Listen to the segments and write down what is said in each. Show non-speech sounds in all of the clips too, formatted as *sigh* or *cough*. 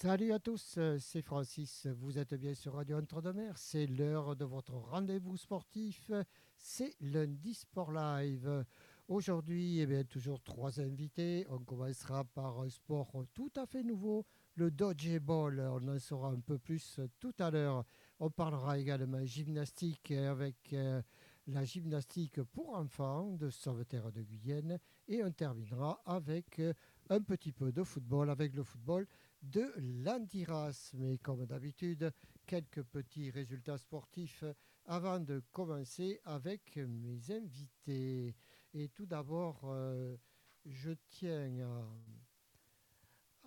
Salut à tous, euh, c'est Francis. Vous êtes bien sur Radio Entre-deux-Mers. C'est l'heure de votre rendez-vous sportif. C'est lundi Sport Live. Aujourd'hui, eh bien, toujours trois invités. On commencera par un sport tout à fait nouveau, le dodgeball. On en saura un peu plus tout à l'heure. On parlera également gymnastique avec euh, la gymnastique pour enfants de Sauveterre de Guyenne. Et on terminera avec euh, un petit peu de football, avec le football de l'Andiras. Mais comme d'habitude, quelques petits résultats sportifs avant de commencer avec mes invités. Et tout d'abord, euh, je tiens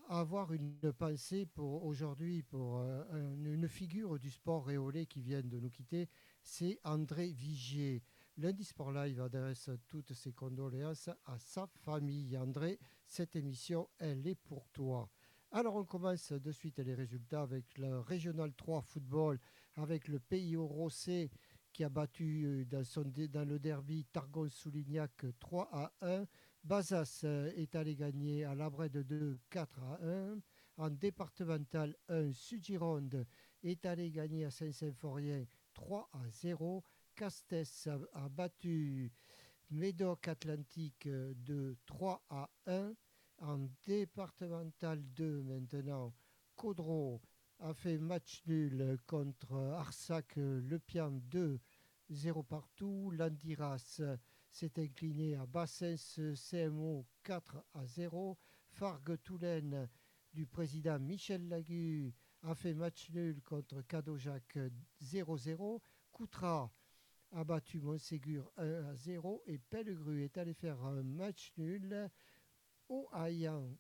à avoir une pensée pour aujourd'hui pour euh, une figure du sport réolé qui vient de nous quitter, c'est André Vigier. Lundi Sport Live adresse toutes ses condoléances à sa famille. André, cette émission, elle est pour toi. Alors on commence de suite les résultats avec le Régional 3 football, avec le Pays Rossé qui a battu euh, dans, le derby Targon-Soulignac 3 à 1. Bazas euh, est allé gagner à de 2 4 à 1. En départemental 1, Sud-Gironde est allé gagner à Saint-Symphorien 3 à 0. Castès a, battu Médoc Atlantique euh, de 3 à 1. En départemental 2 maintenant, Caudreau a fait match nul contre Arsac Le Pian 2, 0 partout. Landiras s'est incliné à Bassens CMO 4 à 0. Fargue Toulaine du président Michel Lagu a fait match nul contre Cadojac 0-0. Coutra a battu Montségur 1 à 0 et Pellegru est allé faire un match nul au Hayan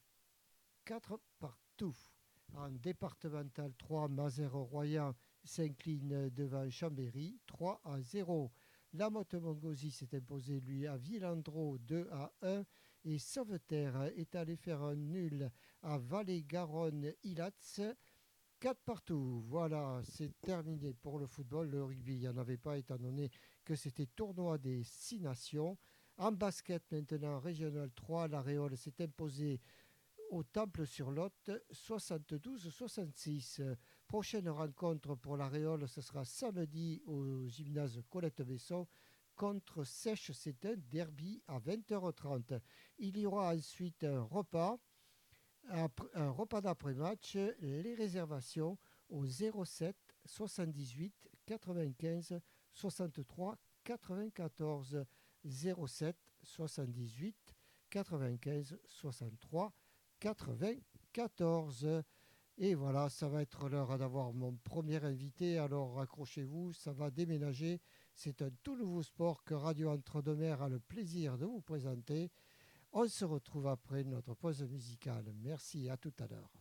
4 partout. En départemental 3, Mazères-Royan s'incline devant Chambéry 3 à 0. La Motte s'est imposé lui à Villandreau 2 à 1 et Sauveterre est allé faire un nul à Vallée-Garonne-Ilats 4 partout. Voilà, c'est terminé pour le football. Le rugby, il n'y en avait pas étant donné que c'était tournoi des six nations. En basket maintenant, régional 3, la Réole s'est imposée au Temple sur Lot 72-66. Prochaine rencontre pour la Réole, ce sera samedi au gymnase Colette Besson contre Sèche. C'est un derby à 20h30. Il y aura ensuite un repas, un repas d'après-match, les réservations au 07 78 95 63 94. 07 78 95 63 94. Et voilà, ça va être l'heure d'avoir mon premier invité. Alors accrochez-vous, ça va déménager. C'est un tout nouveau sport que Radio Entre-deux-Mers a le plaisir de vous présenter. On se retrouve après notre pause musicale. Merci, à tout à l'heure.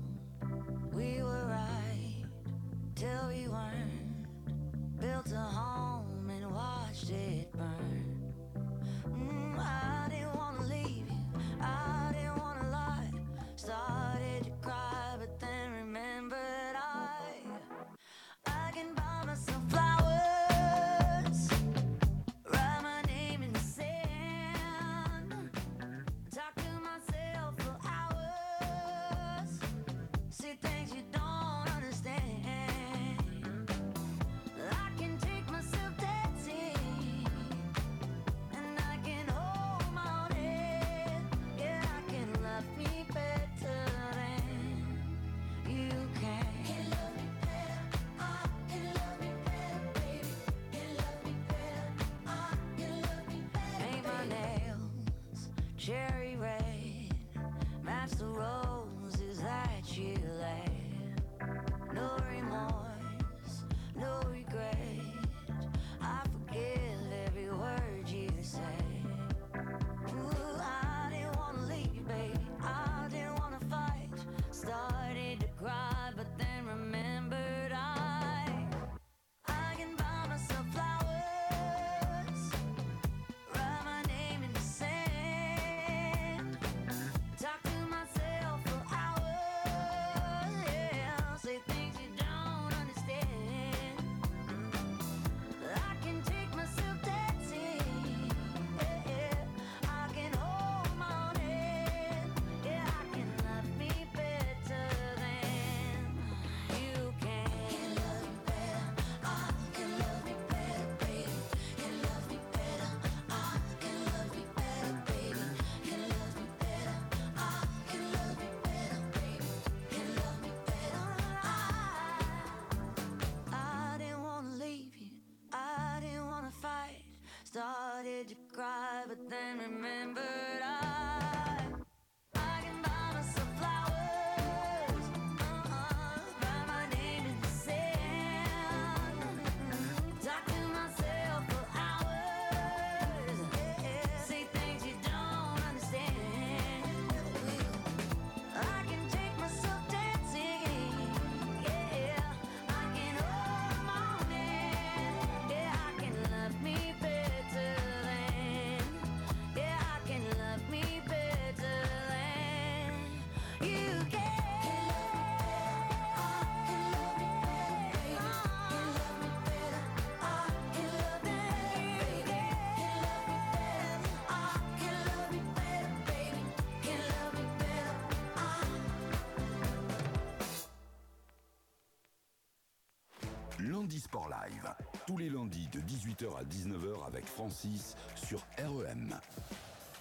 Live. Tous les lundis de 18h à 19h avec Francis sur REM.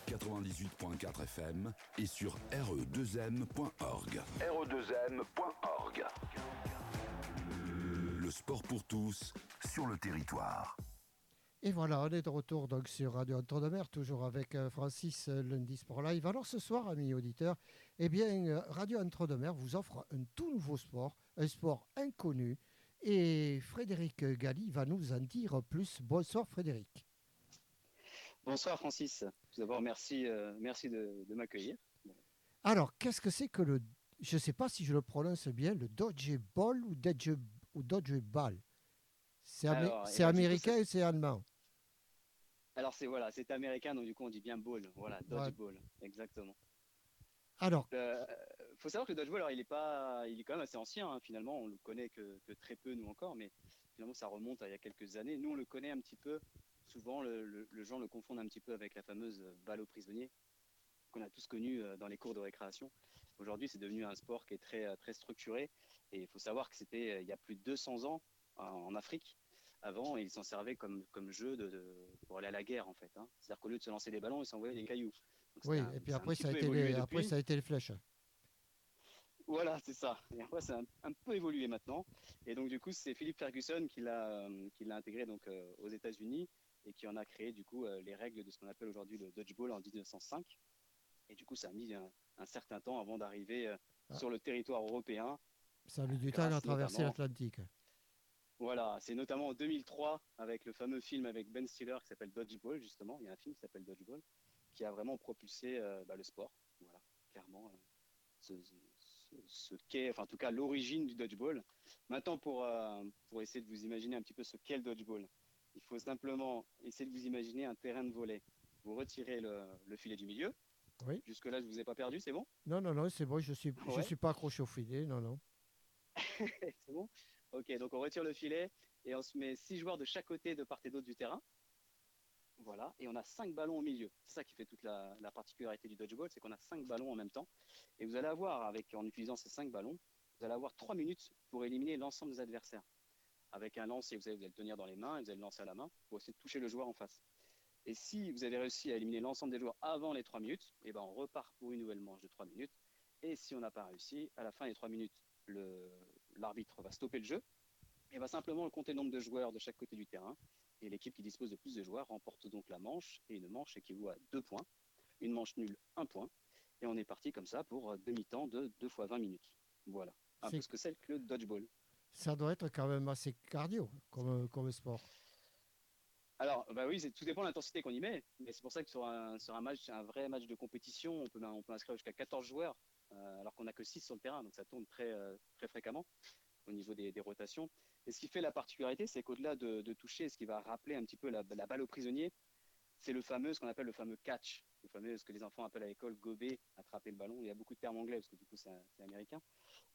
98.4 FM et sur re2m.org. re2m.org. Le sport pour tous sur le territoire. Et voilà, on est de retour donc sur Radio Entre de Mer, toujours avec euh, Francis euh, Lundi Sport Live. Alors ce soir, amis auditeurs, eh bien, euh, Radio Entre de Mer vous offre un tout nouveau sport, un sport inconnu. Et Frédéric Galli va nous en dire plus. Bonsoir Frédéric. Bonsoir Francis. Tout d'abord, merci, merci de, m'accueillir. Alors, qu'est-ce que c'est que le... Je ne sais pas si je le prononce bien, le dodgeball ou, dodge, ou dodgeball C'est américain ou c'est allemand? Alors c'est voilà, c'est américain, donc du coup on dit bien ball, voilà, dodgeball, exactement. Alors, euh, faut savoir que le dodgeball, alors, il est pas, il est quand même assez ancien. Hein, finalement, on le connaît que, très peu nous encore, mais finalement ça remonte à il y a quelques années. Nous on le connaît un petit peu. Souvent, le, le, gens le confondent un petit peu avec la fameuse balle aux prisonniers qu'on a tous connu euh, dans les cours de récréation. Aujourd'hui, c'est devenu un sport qui est très très structuré. Et il faut savoir que c'était euh, il y a plus de 200 ans en Afrique avant, ils s'en servaient comme, comme jeu de, pour aller à la guerre, en fait. Hein. C'est-à-dire qu'au lieu de se lancer des ballons, ils s'envoyaient des cailloux. oui, et puis après ça, a été les, après ça a été les flèches. Voilà, c'est ça. Et après, ça a un, peu évolué maintenant. Et donc, du coup, c'est Philippe Ferguson qui l'a, qui l'a intégré donc, euh, aux États-Unis et qui en a créé, du coup, euh, les règles de ce qu'on appelle aujourd'hui le dodgeball en 1905. Et du coup, ça a mis un, certain temps avant d'arriver euh, ah. sur le territoire européen. Ça a mis du temps à traverser l'Atlantique. Voilà, c'est notamment en 2003 avec le fameux film avec Ben Stiller qui s'appelle Dodgeball justement. Il y a un film qui s'appelle Dodgeball qui a vraiment propulsé euh, bah, le sport. Voilà, clairement euh, ce, qu'est, enfin en tout cas l'origine du dodgeball. Maintenant pour euh, pour essayer de vous imaginer un petit peu ce qu'est le dodgeball, il faut simplement essayer de vous imaginer un terrain de volet. Vous retirez le, filet du milieu. Oui. Jusque là je vous ai pas perdu, c'est bon? Non non non, c'est bon, je suis je suis pas accroché au filet, non non. *laughs* c'est bon? Ok, donc on retire le filet et on se met six joueurs de chaque côté de part et d'autre du terrain. Voilà, et on a cinq ballons au milieu. C'est ça qui fait toute la, particularité du dodgeball, c'est qu'on a cinq ballons en même temps. Et vous allez avoir, avec, en utilisant ces cinq ballons, vous allez avoir trois minutes pour éliminer l'ensemble des adversaires. Avec un lancer, vous allez, vous allez le tenir dans les mains et vous allez le lancer à la main pour essayer de toucher le joueur en face. Et si vous avez réussi à éliminer l'ensemble des joueurs avant les trois minutes, et eh ben on repart pour une nouvelle manche de trois minutes. Et si on n'a pas réussi, à la fin des trois minutes, le, l'arbitre va stopper le jeu et va simplement compter le nombre de joueurs de chaque côté du terrain. Et l'équipe qui dispose de plus de joueurs remporte donc la manche. Et une manche équivaut à deux points. Une manche nulle, un point. Et on est parti comme ça pour demi-temps de 2 fois 20 minutes. Voilà. Un peu ce que c'est que le dodgeball. Ça doit être quand même assez cardio comme, comme sport. Alors, bah oui, tout dépend de l'intensité qu'on y met. Mais c'est pour ça que sur un, sur un match, un vrai match de compétition, on peut, on peut inscrire jusqu'à 14 joueurs. Euh, alors qu'on n'a que 6 sur le terrain, donc ça tourne très, euh, très fréquemment au niveau des, rotations. Et ce qui fait la particularité, c'est qu'au-delà de, toucher, ce qui va rappeler un petit peu la, balle au prisonnier, c'est le fameux, ce qu'on appelle le fameux catch, le fameux, ce que les enfants appellent à l'école gober, attraper le ballon. Il y a beaucoup de termes anglais parce que du coup c'est américain.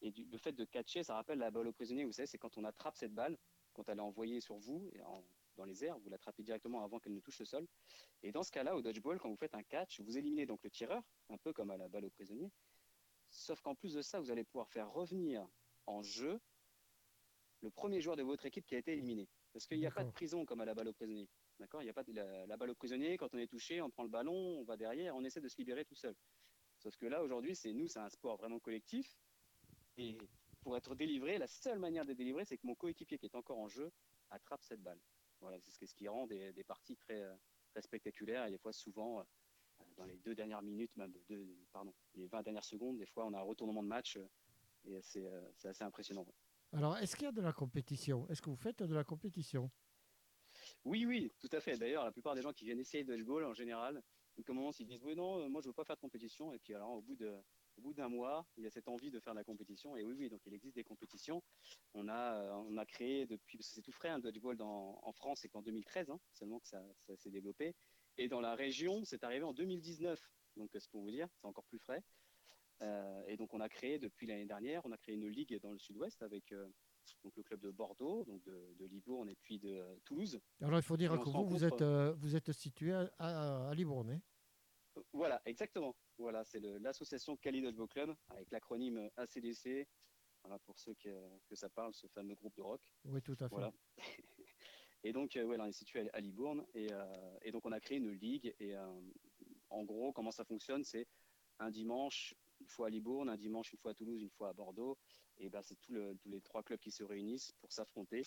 Et le fait de catcher, ça rappelle la balle au prisonnier. Vous savez, c'est quand on attrape cette balle, quand elle est envoyée sur vous dans les airs, vous l'attrapez directement avant qu'elle ne touche le sol. Et dans ce cas-là, au dodgeball, quand vous faites un catch, vous éliminez donc le tireur, un peu comme à la balle au prisonnier, Sauf qu'en plus de ça, vous allez pouvoir faire revenir en jeu le premier joueur de votre équipe qui a été éliminé. Parce qu'il n'y a pas de prison comme à la balle au prisonnier. D'accord? Il n'y a pas de la, balle au prisonnier. Quand on est touché, on prend le ballon, on va derrière, on essaie de se libérer tout seul. Sauf que là, aujourd'hui, c'est nous, c'est un sport vraiment collectif. Et pour être délivré, la seule manière de délivrer, c'est que mon coéquipier qui est encore en jeu attrape cette balle. Voilà, c'est ce qui rend des, parties très, très spectaculaires et des fois souvent dans les deux dernières minutes, même deux, pardon, les 20 dernières secondes, des fois on a un retournement de match euh, et c'est euh, assez impressionnant. Alors, est-ce qu'il y a de la compétition? Est-ce que vous faites de la compétition? Oui, oui, tout à fait. D'ailleurs, la plupart des gens qui viennent essayer de dodgeball, en général, ils commencent, ils disent oui, non, euh, moi je veux pas faire de compétition. Et puis alors, au bout d'un mois, il y a cette envie de faire de la compétition. Et oui, oui, donc il existe des compétitions. On a, on a créé depuis, parce que c'est tout frais, un dodgeball dans, en France, c'est qu'en 2013 hein, seulement que ça, ça s'est développé. Et dans la région, c'est arrivé en 2019. Donc, c'est pour vous dire, c'est encore plus frais. Euh, et donc, on a créé depuis l'année dernière, on a créé une ligue dans le sud-ouest avec euh, donc le club de Bordeaux, donc de, Libourne et puis de Toulouse. Alors, il faut dire que vous, vous êtes, euh, vous êtes situé à, Libourne. Hein? Voilà, exactement. Voilà, c'est l'association Cali Dodgeball Club avec l'acronyme ACDC, Voilà, pour ceux que, que ça parle, ce fameux groupe de rock. Oui, tout à fait. Voilà. *laughs* et donc, euh, ouais, là, on est situé à, à Libourne. Et, euh, et donc, on a créé une ligue. Et euh, en gros, comment ça fonctionne C'est un dimanche, une fois à Libourne, un dimanche, une fois à Toulouse, une fois à Bordeaux. Et ben, c'est le- tous les trois clubs qui se réunissent pour s'affronter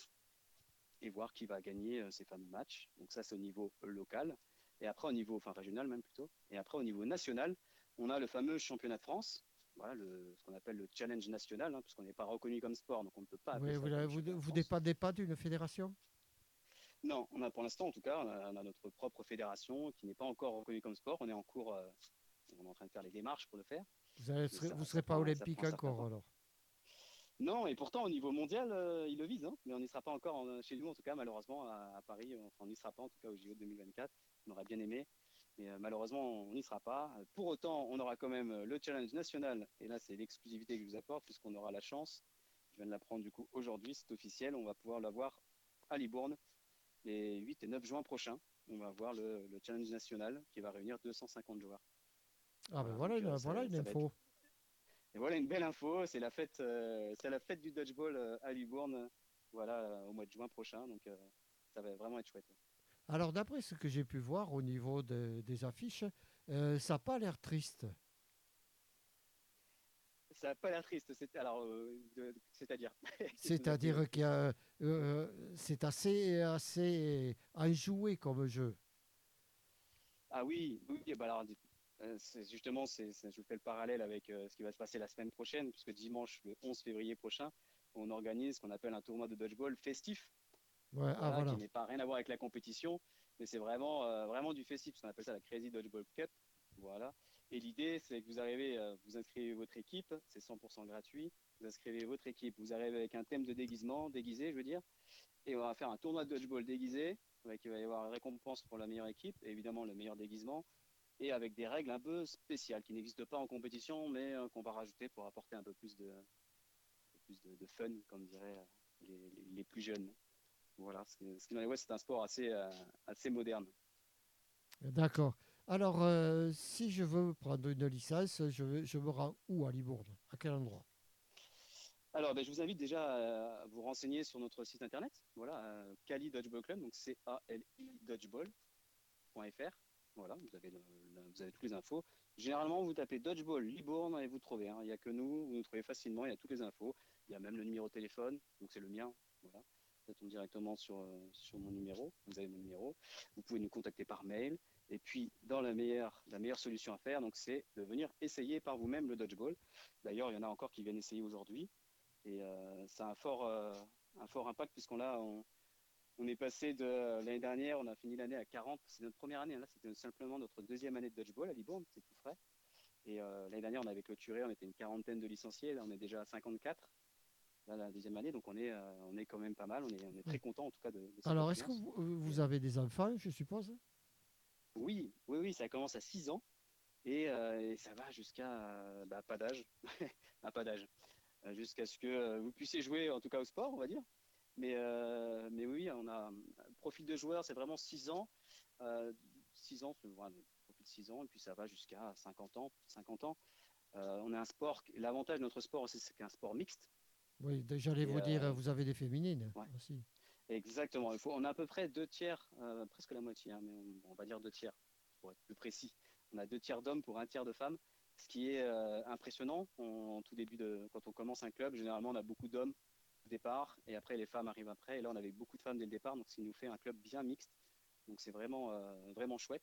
et voir qui va gagner euh, ces fameux matchs. Donc, ça, c'est au niveau local. Et après, au niveau, enfin régional même plutôt. Et après, au niveau national, on a le fameux championnat de France. Voilà, le, ce qu'on appelle le challenge national, hein, puisqu'on n'est pas reconnu comme sport, donc on ne peut pas. Oui, vous, vous, dépendez pas d'une fédération? Non, on a pour l'instant, en tout cas, on a, on a notre propre fédération qui n'est pas encore reconnue comme sport. On est en cours, euh, on est en train de faire les démarches pour le faire. Vous ne serez, pas olympique encore alors Non, et pourtant, au niveau mondial, euh, il le vise, hein, mais on n'y sera pas encore en- chez nous, en tout cas, malheureusement, à, à Paris. Enfin, on n'y sera pas, en tout cas, au JO 2024. On aurait bien aimé, mais euh, malheureusement, on n'y sera pas. Pour autant, on aura quand même le challenge national, et là, c'est l'exclusivité que je vous apporte, puisqu'on aura la chance, je viens de l'apprendre du coup aujourd'hui, c'est officiel, on va pouvoir l'avoir à Libourne les 8 et 9 juin prochains. On va avoir le, le challenge national qui va réunir 250 joueurs. Ah ben Voilà, voilà, une, euh, voilà une être- info. Et voilà une belle info, c'est la fête, euh, c'est la fête du dodgeball euh, à Libourne, voilà au mois de juin prochain, donc euh, ça va vraiment être chouette. Alors d'après ce que j'ai pu voir au niveau de- des affiches, ça n'a pas l'air triste. Ça n'a pas l'air triste, c'est alors c'est-à-dire. *laughs* C'est-à-dire qu'il y a, c'est assez, assez enjoué comme jeu. Ah oui, oui, bah alors c'est justement, c'est, je vous fais le parallèle avec euh, ce qui va se passer la semaine prochaine, puisque dimanche, le 11 février prochain, on organise ce qu'on appelle un tournoi de dodgeball festif. Ouais, ah voilà, voilà. qui n'est pas rien à voir avec la compétition, mais c'est vraiment, euh, vraiment du festif, ce qu'on appelle ça la Crazy Dodgeball Cup. Voilà. Et l'idée, c'est que vous arrivez, euh, vous inscrivez votre équipe, c'est 100% gratuit. Vous inscrivez votre équipe, vous arrivez avec un thème de déguisement, déguisé, je veux dire, et on va faire un tournoi de dodgeball déguisé, avec il va y avoir une récompense pour la meilleure équipe, et évidemment le meilleur déguisement, et avec des règles un peu spéciales qui n'existent pas en compétition, mais euh, qu'on va rajouter pour apporter un peu plus de, plus de, de fun, comme diraient euh, les, les- les plus jeunes. Voilà, ce qui- dans les c'est un sport assez, euh, assez moderne. D'accord. Alors, euh, si je veux prendre une licence, je, me rends où à Libourne? À quel endroit? Alors, ben, je vous invite déjà à vous renseigner sur notre site internet. Voilà, Cali Dodgeball Club, donc C-A-L-I dodgeball.fr. Voilà, vous avez, vous avez toutes les infos. Généralement, vous tapez Dodgeball Libourne et vous trouvez. hein. Il n'y a que nous, vous nous trouvez facilement, il y a toutes les infos. Il y a même le numéro de téléphone, donc c'est le mien. Voilà. Ça tombe directement sur, euh, sur mon numéro. Vous avez mon numéro. Vous pouvez nous contacter par mail. Et puis, dans la meilleure, la meilleure solution à faire, c'est de venir essayer par vous-même le dodgeball. D'ailleurs, il y en a encore qui viennent essayer aujourd'hui. Et euh, ça a un fort, euh, un fort impact puisqu'on a, on, on est passé de l'année dernière, on a fini l'année à 40. C'est notre première année. hein. Là, c'était simplement notre deuxième année de dodgeball à Libourne. C'est tout frais. Et euh, l'année dernière, on avait clôturé, on était une quarantaine de licenciés. Là, on est déjà à 54. Là, la deuxième année, donc on est, euh, on est quand même pas mal. On est, on est très content en tout cas de. de cette Alors, est-ce que vous, euh, vous avez des enfants, je suppose? Oui, oui, oui, ça commence à 6 ans et, euh, et ça va jusqu'à euh, bah, pas d'âge, *laughs* pas d'âge, Euh, jusqu'à ce que euh, vous puissiez jouer en tout cas au sport, on va dire. Mais, euh, mais oui, on a profil de joueur, c'est vraiment 6 ans, euh, 6 ans, c'est voilà, profil de 6 ans, et puis ça va jusqu'à 50 ans, 50 ans. Euh, on a un sport, l'avantage de notre sport c'est qu'un sport mixte. Oui, j'allais vous dire, euh, vous avez des féminines ouais. aussi. Exactement. Il faut, on a à peu près deux tiers, euh, presque la moitié, hein, mais on, on va dire deux tiers pour être plus précis. On a deux tiers d'hommes pour un tiers de femmes, ce qui est euh, impressionnant. On- en tout début de, quand on commence un club, généralement on a beaucoup d'hommes départ, et après les femmes arrivent après. Et là, on avait beaucoup de femmes dès le départ, donc qui nous fait un club bien mixte. Donc c'est vraiment, euh, vraiment chouette.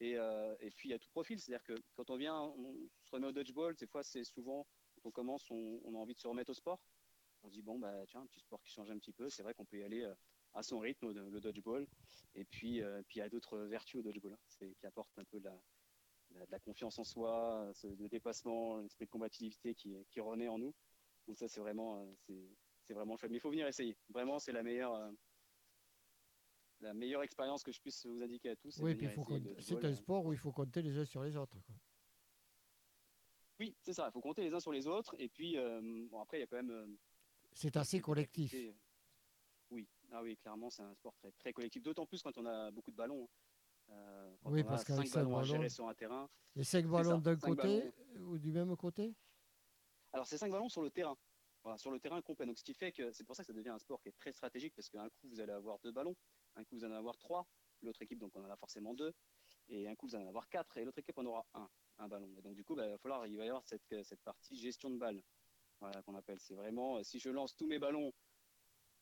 Et, euh, et puis il y a tout profil, c'est-à-dire que quand on vient, on se remet au dodgeball. Des fois, c'est souvent quand on commence, on, a envie de se remettre au sport on se dit bon bah tiens un petit sport qui change un petit peu c'est vrai qu'on peut y aller euh, à son rythme le, dodgeball et puis puis il y a d'autres vertus au dodgeball hein. c'est qui apportent un peu de la, confiance en soi le dépassement l'esprit de combativité qui, qui renaît en nous donc ça c'est vraiment c'est vraiment chouette mais il faut venir essayer vraiment c'est la meilleure euh, la meilleure expérience que je puisse vous indiquer à tous Oui, puis c'est un sport où il faut compter les uns sur les autres. quoi. oui c'est ça il faut compter les uns sur les autres et puis euh, bon après il y a quand même euh, C'est assez collectif. Et- Oui, ah oui, clairement, c'est un sport très, très collectif, d'autant plus quand on a beaucoup de ballons. Euh, quand Oui, on parce qu'avec cinq cinq ballons à ballons- gérer sur un terrain. Les cinq ça, ballons d'un côté ballons. ou du même côté? Alors, c'est cinq ballons sur le terrain. Sur le terrain complet. Donc, ce qui c'est pour ça que ça devient un sport qui est très stratégique parce qu'un coup, vous allez avoir deux ballons, un coup, vous allez en avoir trois, l'autre équipe, donc on en a forcément deux, et un coup, vous allez en avoir quatre, et l'autre équipe en aura un, ballon. Et donc, du coup, bah, il va falloir, il y avoir cette, cette partie gestion de balle, voilà, qu'on appelle. C'est vraiment, si je lance tous mes ballons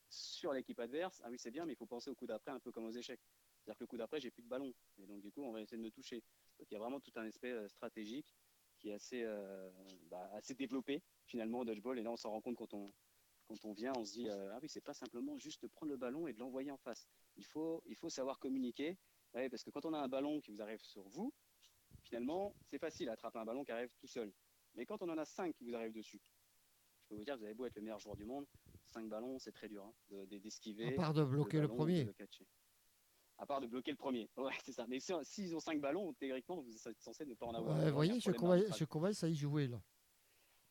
sur l'équipe adverse, ah oui, c'est bien, mais il faut penser au coup d'après, un peu comme aux échecs. C'est-à-dire que le coup d'après, j'ai plus de ballon. Et donc, du coup, on va essayer de me toucher. Donc, il y a vraiment tout un aspect euh, stratégique qui est assez, euh, bah, assez développé, finalement, au dodgeball. Et là, on s'en rend compte quand on, quand on vient, on se dit, euh, ah oui, c'est pas simplement juste prendre le ballon et de l'envoyer en face. Il faut, il faut savoir communiquer. Ouais, parce que quand on a un ballon qui vous arrive sur vous, finalement, c'est facile d'attraper un ballon qui arrive tout seul. Mais quand on en a cinq qui vous arrivent dessus, je peux vous dire, vous avez beau être le meilleur joueur du monde, cinq ballons, c'est très dur hein, de- de- d'esquiver. À part de bloquer le ballon, premier. de catcher. À part de bloquer le premier. *laughs* Ouais, c'est ça. Mais si- s'ils ont cinq ballons, théoriquement, vous êtes censé ne pas en avoir. Ouais, vous voyez, il y a un je problème commence, arbitral. je commence à y jouer là.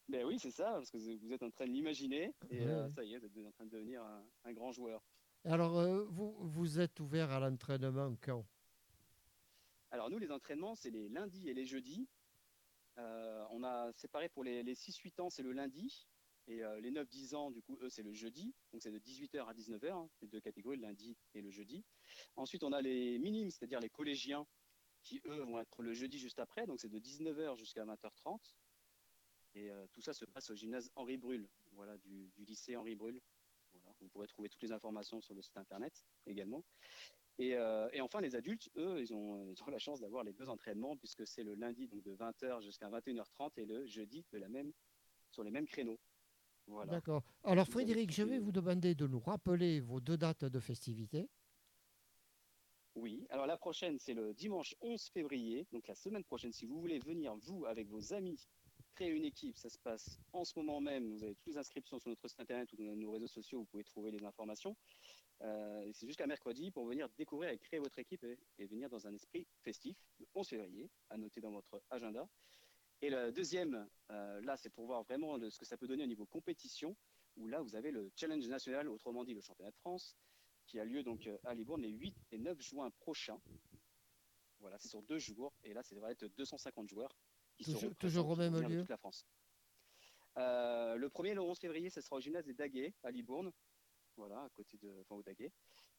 Ben oui, c'est ça, parce que vous êtes en train de l'imaginer. Et Ouais, euh, ça y est, vous êtes en train de devenir un, un grand joueur. Alors, euh, vous, vous êtes ouvert à l'entraînement quand? Alors nous, les entraînements, c'est les lundis et les jeudis. Euh, on a séparé pour les, les 6-8 ans, c'est le lundi. Et les 9-10 ans, du coup, eux, c'est le jeudi. Donc c'est de 18h à 19h, hein, les deux catégories, le lundi et le jeudi. Ensuite, on a les minimes, c'est-à-dire les collégiens, qui, eux, vont être le jeudi juste après. Donc c'est de 19h jusqu'à 20h30. Et euh, tout ça se passe au gymnase Henri Brul, voilà, du, du lycée Henri Brul. Voilà. Vous pourrez trouver toutes les informations sur le site internet également. Et, euh, et enfin, les adultes, eux, ils ont, ils ont la chance d'avoir les deux entraînements puisque c'est le lundi donc de 20h jusqu'à 21h30 et le jeudi de la même, sur les mêmes créneaux. Voilà. D'accord. Alors, Frédéric, je vais vous demander de nous rappeler vos deux dates de festivité. Oui. Alors la prochaine, c'est le dimanche 11 février. Donc la semaine prochaine, si vous voulez venir, vous, avec vos amis, créer une équipe, ça se passe en ce moment même. Vous avez toutes les inscriptions sur notre site internet ou dans nos réseaux sociaux, vous pouvez trouver les informations. Euh, c'est jusqu'à mercredi pour venir découvrir et créer votre équipe et, venir dans un esprit festif, le 11 février, à noter dans votre agenda. Et le deuxième, euh, là, c'est pour voir vraiment ce que ça peut donner au niveau compétition, où là, vous avez le challenge national, autrement dit le championnat de France, qui a lieu donc euh, à Libourne les 8 et 9 juin prochains. Voilà, c'est sur deux jours, et là, ça va être 250 joueurs qui Toujours- seront toujours au même lieu toute la France. Euh, le premier, le 11 février, ce sera au gymnase des Daguets, à Libourne, voilà, à côté de, enfin, au Daguet.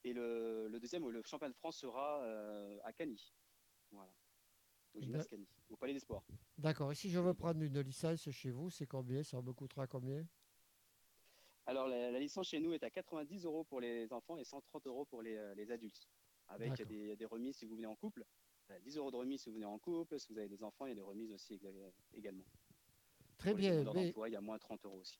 Et le, le deuxième, le championnat de France sera euh, à Cagny, voilà, au gymnase Cagny, au Palais des Sports. D'accord. Et si je veux prendre une licence chez vous, c'est combien? Ça me coûtera combien? Alors, la, la licence chez nous est à 90 euros pour les enfants et 130 euros pour les, euh, les adultes. Avec des remises si vous venez en couple. Euh, 10 euros de remise si vous venez en couple. Si vous avez des enfants, il y a des remises aussi également. Très Pour bien. mais il y a moins 30 euros aussi.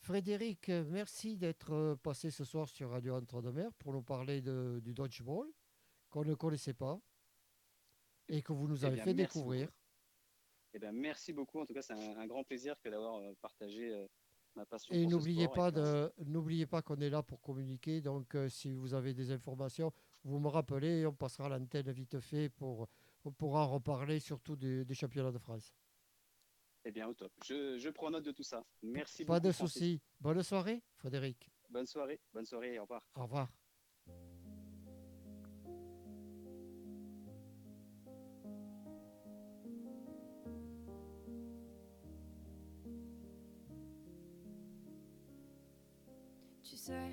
Frédéric, euh, merci d'être euh, passé ce soir sur Radio Entre-deux-Mers pour nous parler de- du dodgeball qu'on ne connaissait pas et que vous nous Eh avez bien, fait merci découvrir. Eh ben, merci beaucoup. En tout cas, c'est un, un grand plaisir que d'avoir euh, partagé euh, ma passion. Et n'oubliez pas n'oubliez pas qu'on est là pour communiquer. Donc euh, si vous avez des informations, vous me rappelez et on passera l'antenne vite fait pour on pourra reparler surtout des, des championnats de France. Eh bien, au top. Je, je prends note de tout ça. Merci Pas beaucoup. de Francis. souci. Bonne soirée, Frédéric. Bonne soirée. Bonne soirée. Au revoir. Au revoir. Tu sais,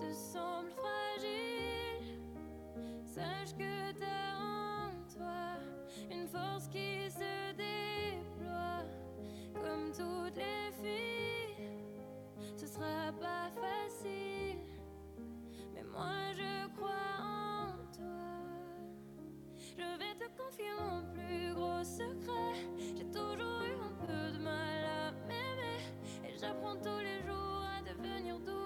te semblent fragiles, sache que t'as en toi une force qui se déploie comme toutes les filles. Ce sera pas facile, mais moi je crois en toi. Je vais te confier mon plus gros secret. J'ai toujours eu un peu de mal à m'aimer. Et j'apprends tous les jours à devenir douce.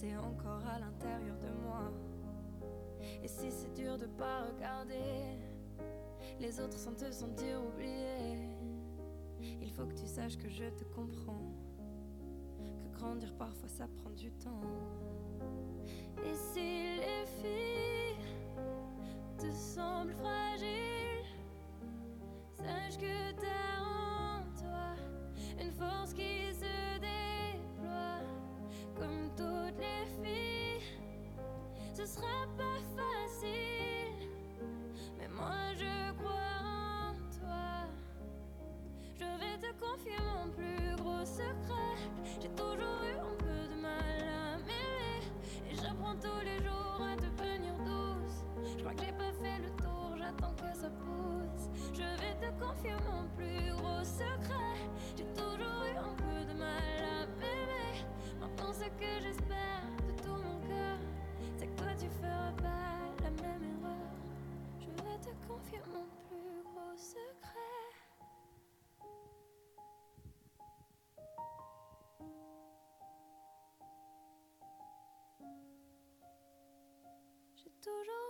c'est encore à l'intérieur de moi. Et si c'est dur de pas regarder les autres sans te sentir oublié, il faut que tu saches que je te comprends. Que grandir parfois ça prend du temps. Et si les filles te semblent fragiles, sache que t'as en toi une force qui se comme toutes les filles. Ce sera pas facile, mais moi je crois en toi. Je vais te confier mon plus gros secret. J'ai toujours eu un peu de mal à m'aimer. Et j'apprends tous les jours à devenir douce. Je crois que j'ai pas fait le tour, j'attends que ça pousse. Je vais te confier mon plus gros secret. Que j'espère de tout mon cœur, c'est que toi tu feras pas la même erreur. Je vais te confier mon plus gros secret. J'ai toujours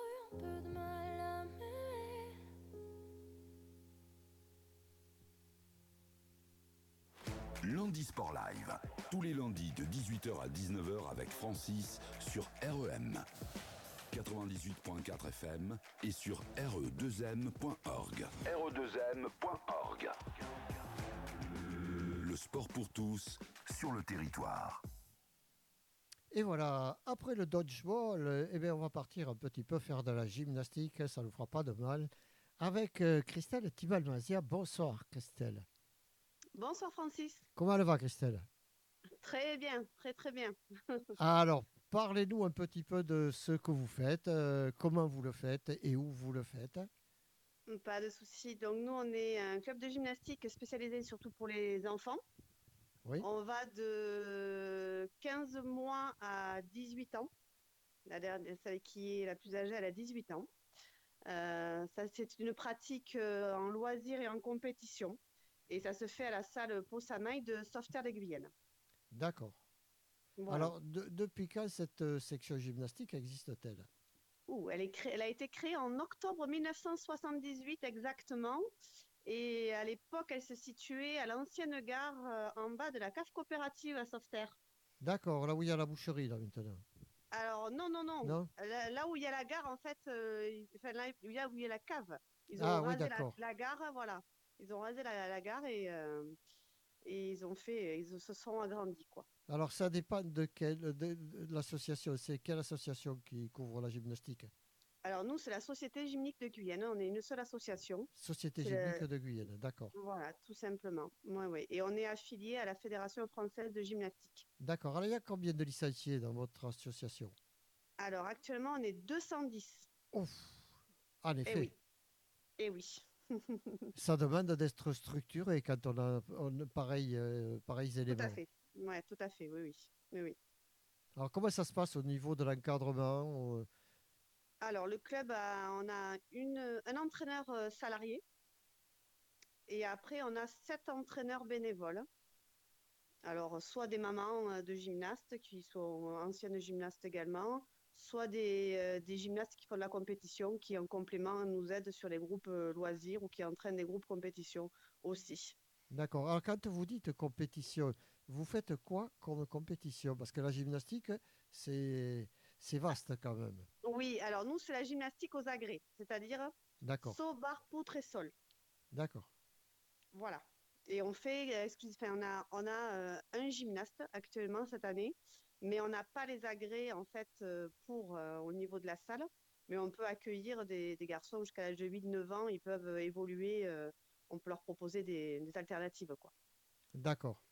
Sport Live. Tous les lundis de 18h à 19h avec Francis sur REM. 98.4 FM et sur E re2m.org. re2m.org. Le sport pour tous sur le territoire. Et voilà, après le dodgeball, eh bien, on va partir un petit peu faire de la gymnastique, ça ne nous fera pas de mal, avec euh, Christelle Tibalmazia. Bonsoir Christelle. Bonsoir Francis. Comment elle va Christelle? Très bien, très très bien. *laughs* Alors, parlez-nous un petit peu de ce que vous faites, euh, comment vous le faites et où vous le faites. Pas de souci. Donc nous, on est un club de gymnastique spécialisé surtout pour les enfants. Oui. On va de 15 mois à 18 ans. La dernière, celle qui est la plus âgée, elle a 18 ans. Euh, ça, c'est une pratique euh, en loisir et en compétition. Et ça se fait à la salle Pau-Samaï de Sauveterre des. D'accord. Voilà. Alors, de- depuis quand cette euh, section gymnastique existe-t-elle? Ouh, elle, est cré- elle a été créée en octobre 1978 exactement. Et à l'époque, elle se situait à l'ancienne gare euh, en bas de la cave coopérative à Sauveterre. D'accord, là où il y a la boucherie, là, maintenant. Alors, non, non, non. Non? Là, là où il y a la gare, en fait, euh, enfin, là où il y a, la cave. Ils ont Ah oui, la, d'accord. la gare, voilà. Ils ont rasé la, la gare et, euh, et ils ont fait, ils se sont agrandis, quoi. Alors, ça dépend de quelle de, de l'association. C'est quelle association qui couvre la gymnastique? Alors, nous, c'est la Société Gymnique de Guyane. On est une seule association. Société gymnique le- de Guyane, d'accord. Voilà, tout simplement. Et on est affilié à la Fédération française de gymnastique. D'accord. Alors, il y a combien de licenciés dans votre association? Alors actuellement, on est 210. Ouf En Eh effet, oui. Eh oui. Ça demande d'être structuré quand on a on- pareil, euh, pareils Tout éléments. à fait. Ouais, tout à fait. Oui, oui. oui, oui. Alors, comment ça se passe au niveau de l'encadrement euh, Alors le club, a, on a une, un entraîneur euh, salarié. Et après, on a sept entraîneurs bénévoles. Alors, soit des mamans de gymnastes qui sont anciennes gymnastes également, soit des, euh, des gymnastes qui font de la compétition, qui en complément nous aident sur les groupes euh, loisirs ou qui entraînent des groupes compétition aussi. D'accord. Alors, quand vous dites compétition, vous faites quoi comme compétition? Parce que la gymnastique, c'est vaste quand même. Oui, alors nous, c'est la gymnastique aux agrès, c'est-à-dire saut, barre, poutre et sol. D'accord. Voilà. Et on fait, euh, excuse, enfin, on a, on a euh, un gymnaste actuellement cette année, mais on n'a pas les agrès en fait euh, pour euh, au niveau de la salle, mais on peut accueillir des, des garçons jusqu'à l'âge de 8-9 ans, ils peuvent euh, évoluer, euh, on peut leur proposer des, des alternatives quoi. D'accord.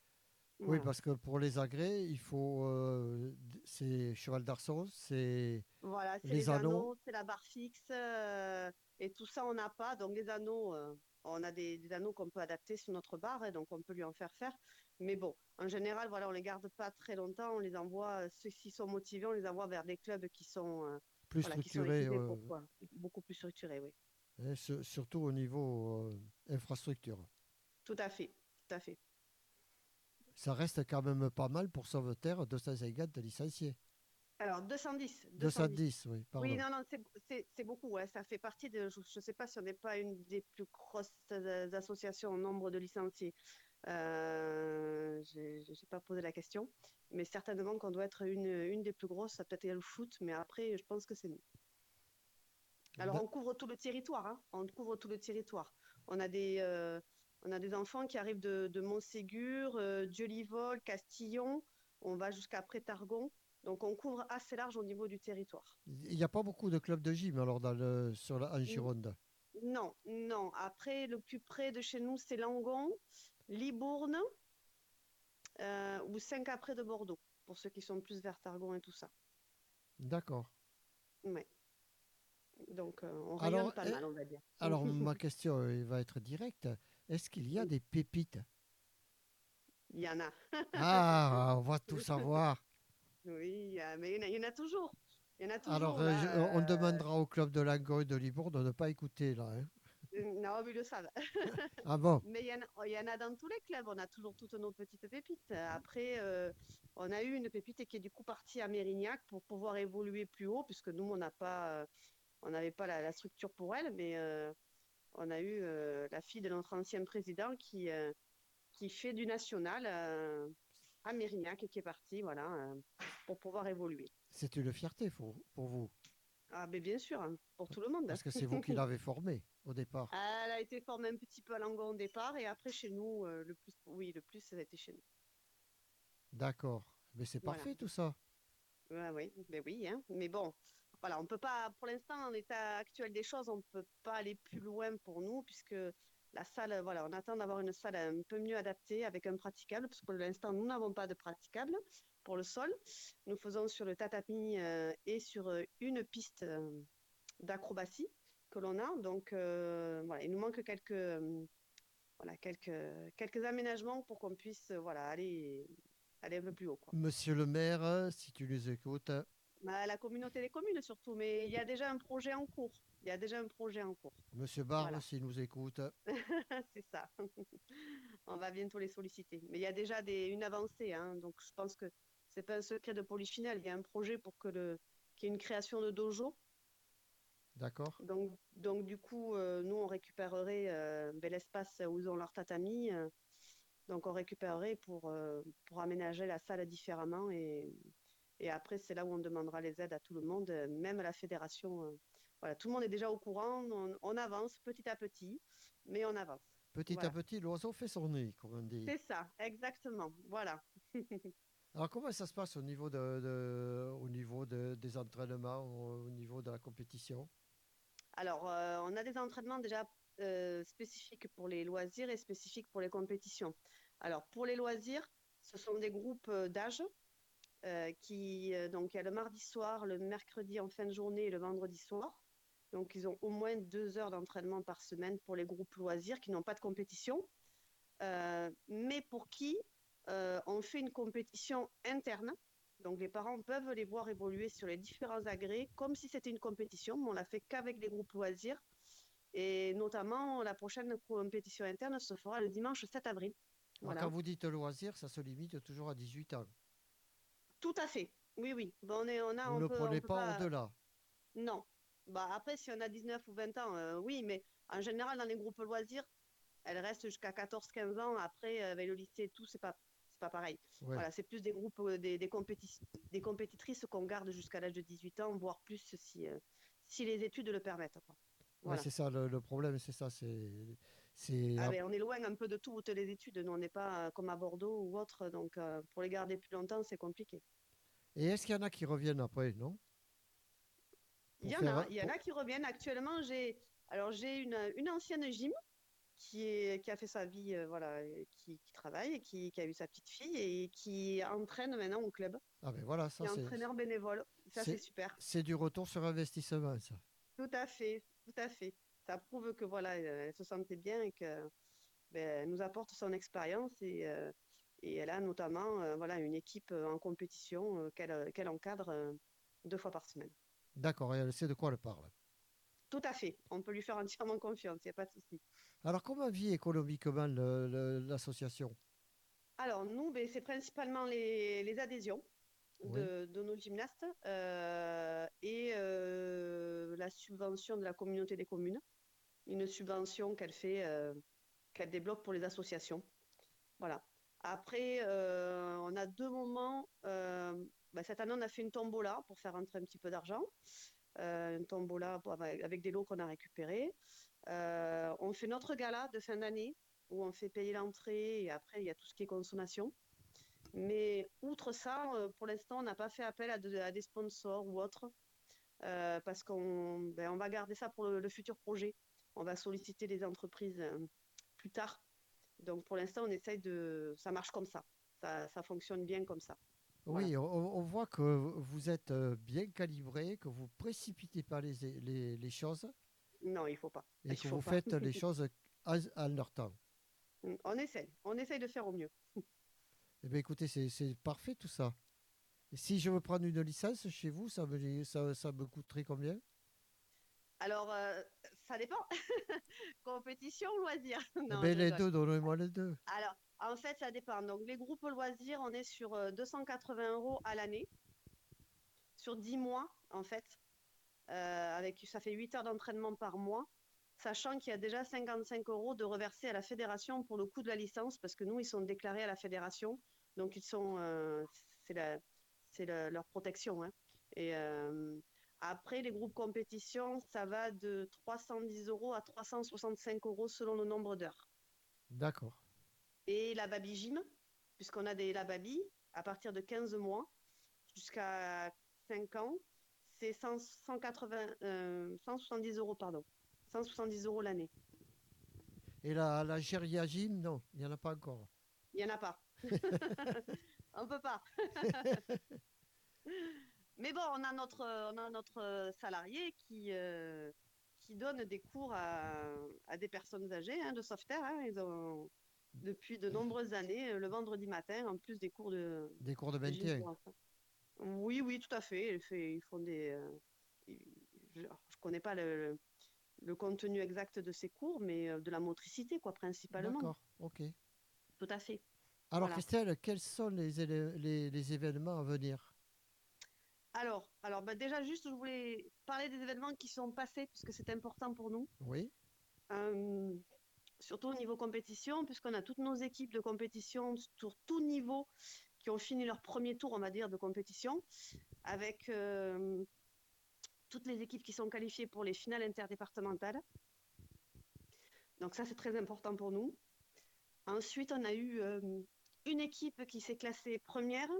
Oui, parce que pour les agrès, il faut. euh, c'est cheval d'arçon, c'est. Voilà, c'est Les les, anneaux. anneaux, c'est la barre fixe, et tout ça on n'a pas. Donc les anneaux, on a des, des anneaux qu'on peut adapter sur notre barre, et donc on peut lui en faire faire. Mais bon, en général, voilà, on les garde pas très longtemps. On les envoie, euh, ceux qui sont motivés, on les envoie vers des clubs qui sont, euh, plus voilà, qui sont structuré, équipés pour quoi. Beaucoup plus structurés, oui. hein, sur- surtout au niveau euh, infrastructure. Tout à fait, tout à fait. Ça reste quand même pas mal pour Sauveterre, 250 licenciés. Alors 210, 210. 210, oui, pardon. Oui, non, non, c'est- beaucoup. Ouais. Ça fait partie de. Je ne sais pas si on n'est pas une des plus grosses euh, associations en nombre de licenciés. Euh, je n'ai pas posé la question, mais certainement qu'on doit être une, une des plus grosses. Ça peut-être le foot, mais après, je pense que c'est nous. Alors, on couvre tout le territoire. hein. On couvre tout le territoire. On a des, euh, on a des enfants qui arrivent de, de Montségur, euh, Dieu-Livol, Castillon. On va jusqu'à Prétargon. Donc, on couvre assez large au niveau du territoire. Il n'y a pas beaucoup de clubs de gym alors dans le, sur la, en Gironde. Non, non. Après, le plus près de chez nous, c'est Langon, Libourne euh, ou Saint-Capré de Bordeaux, pour ceux qui sont plus vers Targon et tout ça. D'accord. Ouais. Donc, euh, on Alors, rayonne pas eh, mal, on va dire. Alors *laughs* ma question euh, va être directe. Est-ce qu'il y a des pépites? Il y en a. Ah, on va tout *laughs* savoir. Oui, mais il y en a, il y en a toujours. Il y en a toujours. Alors, euh, là, je- on euh, demandera au club de Langon et de Libourne de ne pas écouter là. hein. euh, Non, mais ils le savent. *laughs* Ah bon? Mais il y, en a, il y en a dans tous les clubs. On a toujours toutes nos petites pépites. Après, euh, on a eu une pépite qui est du coup partie à Mérignac pour pouvoir évoluer plus haut, puisque nous, on n'a pas, on n'avait pas la, la structure pour elle, mais euh, on a eu euh, la fille de notre ancien président qui, qui fait du national à Mérignac et qui est partie, voilà, euh, pour pouvoir évoluer. C'est une fierté pour, pour vous, Ah, mais bien sûr, hein, pour tout le monde. parce que c'est vous qui *laughs* l'avez formée au départ. Elle a été formée un petit peu à Langon au départ, et après chez nous, euh, le plus, oui, le plus, ça a été chez nous. D'accord. Mais c'est Voilà. parfait tout ça. Oui, mais oui, hein. Mais bon, voilà, on peut pas, pour l'instant, en état actuel des choses, on peut pas aller plus loin pour nous, puisque la salle, voilà, on attend d'avoir une salle un peu mieux adaptée avec un praticable, parce que pour l'instant, nous n'avons pas de praticable pour le sol. Nous faisons sur le tatami euh, et sur euh, une piste euh, d'acrobatie que l'on a. Donc, euh, voilà, il nous manque quelques, euh, voilà, quelques, quelques aménagements pour qu'on puisse, euh, voilà, aller, aller un peu plus haut, quoi. Monsieur le maire, euh, si tu nous écoutes, Bah, la communauté des communes surtout, mais il y a déjà un projet en cours. Il y a déjà un projet en cours. Monsieur Voilà. s'il nous écoute, *laughs* c'est ça. *laughs* On va bientôt les solliciter. Mais il y a déjà des, une avancée, hein, donc je pense que c'est pas un secret de polychinelle. Il y a un projet pour que le qu'il y ait une création de dojo. d'accord Donc, donc du coup, euh, nous on récupérerait euh, ben, l'espace où ils ont leur tatami. euh, donc on récupérerait pour pour aménager la salle différemment et et après c'est là où on demandera les aides à tout le monde, même à la fédération. Voilà, tout le monde est déjà au courant. On, on avance petit à petit, mais on avance. Petit Voilà. à petit, l'oiseau fait son nid, comme on dit. C'est ça, exactement. Voilà. *laughs* Alors comment ça se passe au niveau, de, de- au niveau de- des entraînements, au, au niveau de la compétition? Alors, euh, on a des entraînements déjà euh, spécifiques pour les loisirs et spécifiques pour les compétitions. Alors, pour les loisirs, ce sont des groupes euh, d'âge euh, qui, donc, il y a le mardi soir, le mercredi en fin de journée et le vendredi soir. Donc, ils ont au moins deux heures d'entraînement par semaine pour les groupes loisirs qui n'ont pas de compétition, euh, mais pour qui euh, on fait une compétition interne. Donc, les parents peuvent les voir évoluer sur les différents agrès comme si c'était une compétition, mais on la fait qu'avec les groupes loisirs. Et notamment, la prochaine compétition interne se fera le dimanche 7 avril. Voilà. Quand vous dites loisir, ça se limite toujours à 18 ans. Tout à fait. Oui, oui. Bon, on, est, on a, Vous ne peut- on prenez pas au-delà. Non. Bah, après, si on a 19 ou 20 ans, euh, oui, mais en général, dans les groupes loisirs, elles restent jusqu'à 14-15 ans. Après, euh, avec le lycée et tout, c'est pas, c'est pas pareil. Ouais. Voilà, c'est plus des groupes, euh, des, des, compéti- des compétitrices qu'on garde jusqu'à l'âge de 18 ans, voire plus si, si les études le permettent. quoi. Ouais, Voilà. c'est ça le, le problème, c'est ça. C'est, c'est Ah on est loin un peu de toutes les études. Nous, on n'est pas comme à Bordeaux ou autre. Donc, euh, pour les garder plus longtemps, c'est compliqué. Et est-ce qu'il y en a qui reviennent après, non? Il y en a, il y en a qui reviennent. Actuellement, j'ai alors j'ai une, une ancienne gym qui, est, qui a fait sa vie, euh, voilà, qui, qui travaille, et qui, qui a eu sa petite fille et qui entraîne maintenant au club, Ah ben voilà, ça c'est entraîneur bénévole. Ça, c'est- super. c'est du retour sur investissement, ça. Tout à fait, tout à fait. Ça prouve que voilà, elle se sentait bien et que ben, elle nous apporte son expérience et, euh, et elle a notamment euh, voilà une équipe en compétition qu'elle encadre deux fois par semaine. D'accord, et elle sait de quoi elle parle. Tout à fait. On peut lui faire entièrement confiance, il n'y a pas de souci. Alors, comment vit économiquement l'association? Alors, nous, ben, c'est principalement les, les adhésions de, de nos gymnastes euh, et euh, la subvention de la communauté des communes. Une subvention qu'elle fait, euh, qu'elle débloque pour les associations. Voilà. Après, euh, on a deux moments. euh, ben, cette année, on a fait une tombola pour faire rentrer un petit peu d'argent. Euh, une tombola avec des lots qu'on a récupérés. On fait notre gala de fin d'année où on fait payer l'entrée et après, il y a tout ce qui est consommation. Mais outre ça, pour l'instant, on n'a pas fait appel à, de- à des sponsors ou autres parce qu'on ben, on va garder ça pour le, le futur projet. On va solliciter les entreprises plus tard. Donc pour l'instant, on essaye de. Ça marche comme ça. Ça, ça fonctionne bien comme ça. Oui, on, on voit que vous êtes euh, bien calibré, que vous précipitez pas les, les, les choses Non, il faut pas. et Il que vous pas. faites les *laughs* choses à, à leur temps. On essaye. On essaye de faire au mieux. *laughs* Eh bien, écoutez, c'est c'est parfait tout ça. Et si je veux prendre une licence chez vous, ça me, ça, ça me coûterait combien? Alors, euh, ça dépend. *laughs* Compétition ou loisir *laughs* Non, ben, je Les deux, donnez-moi les deux. Alors, en fait, ça dépend. Donc, les groupes loisirs, on est sur euh, 280 euros à l'année, sur 10 mois, en fait. Euh, avec, ça fait 8 heures d'entraînement par mois, sachant qu'il y a déjà 55 euros de reversés à la fédération pour le coût de la licence, parce que nous, ils sont déclarés à la fédération. Donc, ils sont, euh, c'est la- c'est la- leur protection. hein. Et euh, après, les groupes compétition, ça va de 310 euros à 365 euros selon le nombre d'heures D'accord. et la baby gym, puisqu'on a des la baby à partir de 15 mois jusqu'à 5 ans, c'est 100 180, euh, 170 euros, pardon. 170 euros l'année. Et la, la Gym, non, il n'y en a pas encore. Il n'y en a pas. *laughs* on peut pas. *laughs* Mais bon, on a notre, on a notre salarié qui, euh, qui donne des cours à, à des personnes âgées hein, de Sauveterre. hein. Ils ont, depuis de nombreuses années, euh, le vendredi matin, en plus des cours de, Des cours de enfants. Oui, oui, tout à fait. Ils, font des. euh, je ne connais pas le, le contenu exact de ces cours, mais euh, de la motricité, quoi, principalement. D'accord, ok. Tout à fait. Alors Voilà. Christelle, quels sont les, les événements à venir? Alors, alors bah, déjà, juste, je voulais parler des événements qui sont passés, puisque c'est important pour nous. Oui, Euh, surtout au niveau compétition, puisqu'on a toutes nos équipes de compétition sur tout niveau qui ont fini leur premier tour, on va dire, de compétition, avec euh, toutes les équipes qui sont qualifiées pour les finales interdépartementales. Donc ça, c'est très important pour nous. Ensuite, on a eu euh, une équipe qui s'est classée première,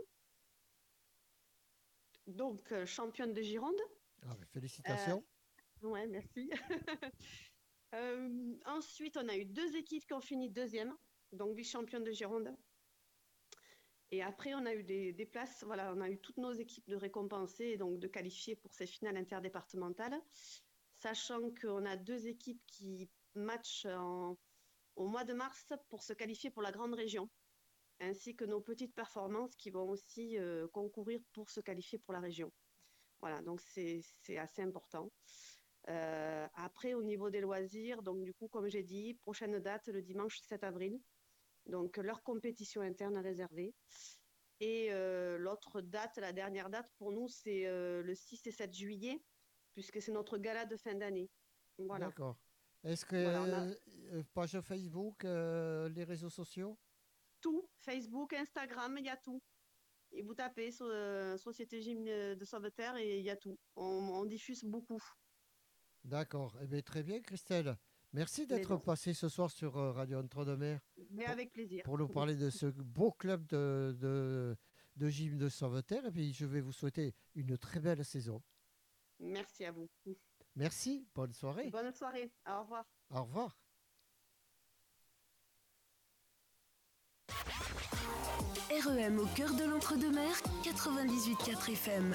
donc euh, championne de Gironde. Ah, félicitations. Ouais, merci. *laughs* Euh, ensuite, on a eu deux équipes qui ont fini deuxième, donc vice-championne de Gironde. Et après, on a eu des, des places, voilà, on a eu toutes nos équipes de récompensées et donc de qualifiées pour ces finales interdépartementales, sachant qu'on a deux équipes qui matchent en- au mois de mars pour se qualifier pour la grande région, ainsi que nos petites performances qui vont aussi euh, concourir pour se qualifier pour la région. Voilà, donc c'est assez important. Euh, après, au niveau des loisirs, donc du coup, comme j'ai dit, prochaine date le dimanche 7 avril. Donc leur compétition interne à réserver. Et euh, l'autre date, la dernière date pour nous, c'est le 6 et 7 juillet, puisque c'est notre gala de fin d'année. Voilà. D'accord. Est-ce que Voilà, a- page Facebook, les réseaux sociaux? Tout, Facebook, Instagram, il y a tout. Et vous tapez euh, Société Gym de Sauveterre et il y a tout. On, on diffuse beaucoup. D'accord. Eh bien, très bien, Christelle. Merci d'être passée ce soir sur euh, Radio Entre-deux-Mers Mais Pour- avec plaisir. pour nous parler de ce beau club de, de, de gym de Sauveterre. Et puis, je vais vous souhaiter une très belle saison. Merci à vous. Merci, bonne soirée. Bonne soirée. Au revoir. Au revoir. REM au cœur de l'entre-deux-mers, 98.4 FM.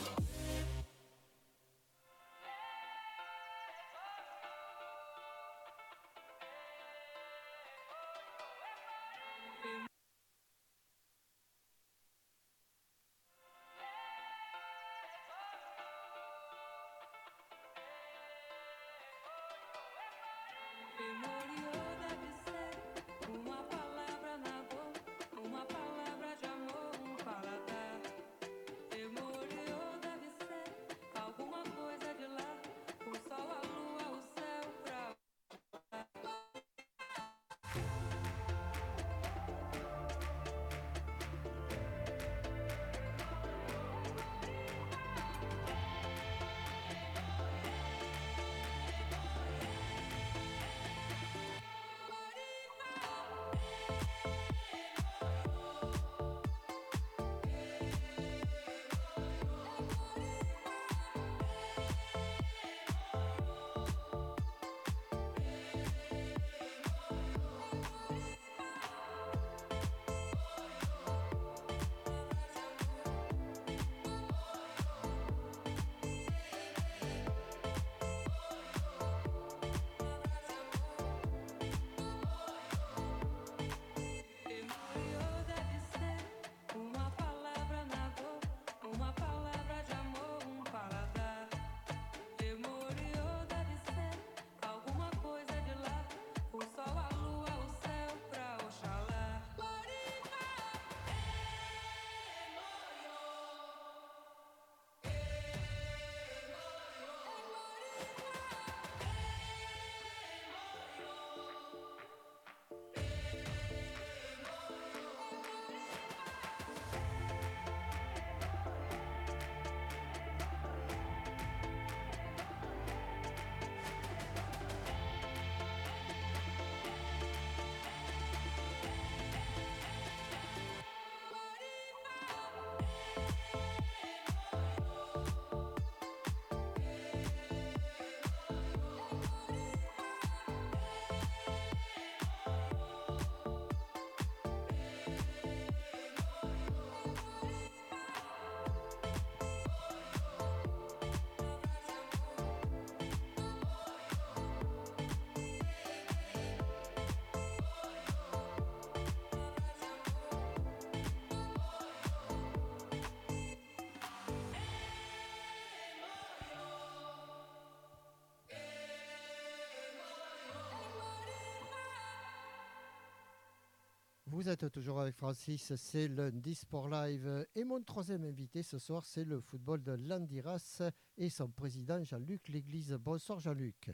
Vous êtes toujours avec Francis, c'est lundi Sport Live. Et mon troisième invité ce soir, c'est le football de Landiras et son président Jean-Luc L'Église. Bonsoir Jean-Luc.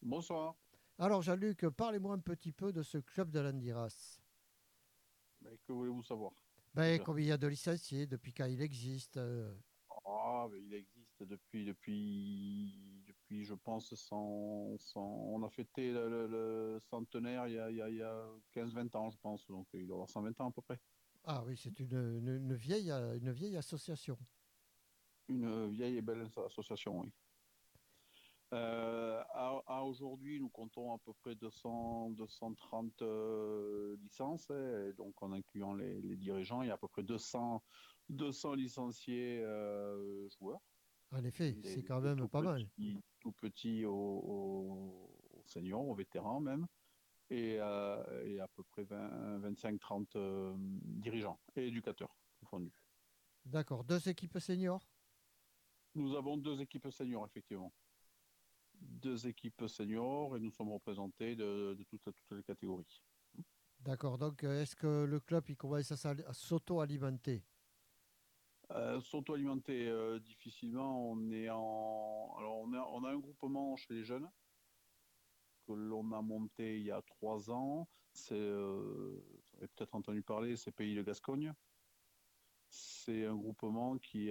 Bonsoir. Alors Jean-Luc, parlez-moi un petit peu de ce club de Landiras. Mais que voulez-vous savoir? Ben, combien il y a de licenciés, depuis quand il existe euh, Ah, mais il existe depuis, depuis je pense, 100, 100 on a fêté le, le- le centenaire il y a, il y a- il y a 15-20 ans, je pense, donc il doit avoir 120 ans à peu près. Ah oui, c'est une, une- une vieille, une vieille association. Une vieille et belle association, oui. Euh, à, à aujourd'hui, nous comptons à peu près 200, 230 euh, licences, hein, et donc en incluant les, les dirigeants, il y a à peu près 200, 200 licenciés euh, joueurs. En effet, c'est quand même pas mal. Petits- Tout petits aux, aux- aux seniors, aux vétérans même, et, euh, et à peu près 25-30 euh, dirigeants et éducateurs confondus. D'accord, deux équipes seniors? Nous avons deux équipes seniors, effectivement. Deux équipes seniors et nous sommes représentés de, de toutes, toutes les catégories. D'accord, donc euh, est-ce que le club il commence à s'auto-alimenter? Euh, S'auto-alimenter euh, difficilement, on est en. Alors, on a, on a un groupement chez les jeunes que l'on a monté il y a trois ans. C'est, euh, vous avez peut-être entendu parler, c'est Pays de Gascogne. C'est un groupement qui,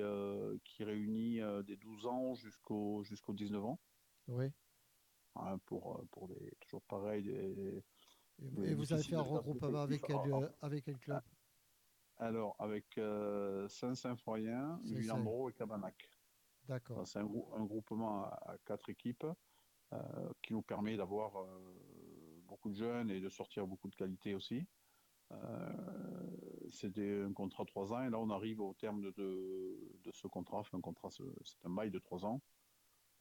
qui réunit des 12 ans jusqu'au jusqu'aux 19 ans. Oui. hein, pour, pour des, toujours pareil, des, Et, et vous avez fait un regroupement avec quel, Ah, euh, avec quel club? Alors, avec euh, Saint-Symphorien. Villambro et Cabanac. D'accord. C'est un, grou- un groupement à, à quatre équipes euh, qui nous permet d'avoir euh, beaucoup de jeunes et de sortir beaucoup de qualité aussi. Euh, C'était un contrat de trois ans et là on arrive au terme de, de, de ce contrat. Enfin, un contrat, c'est un bail de trois ans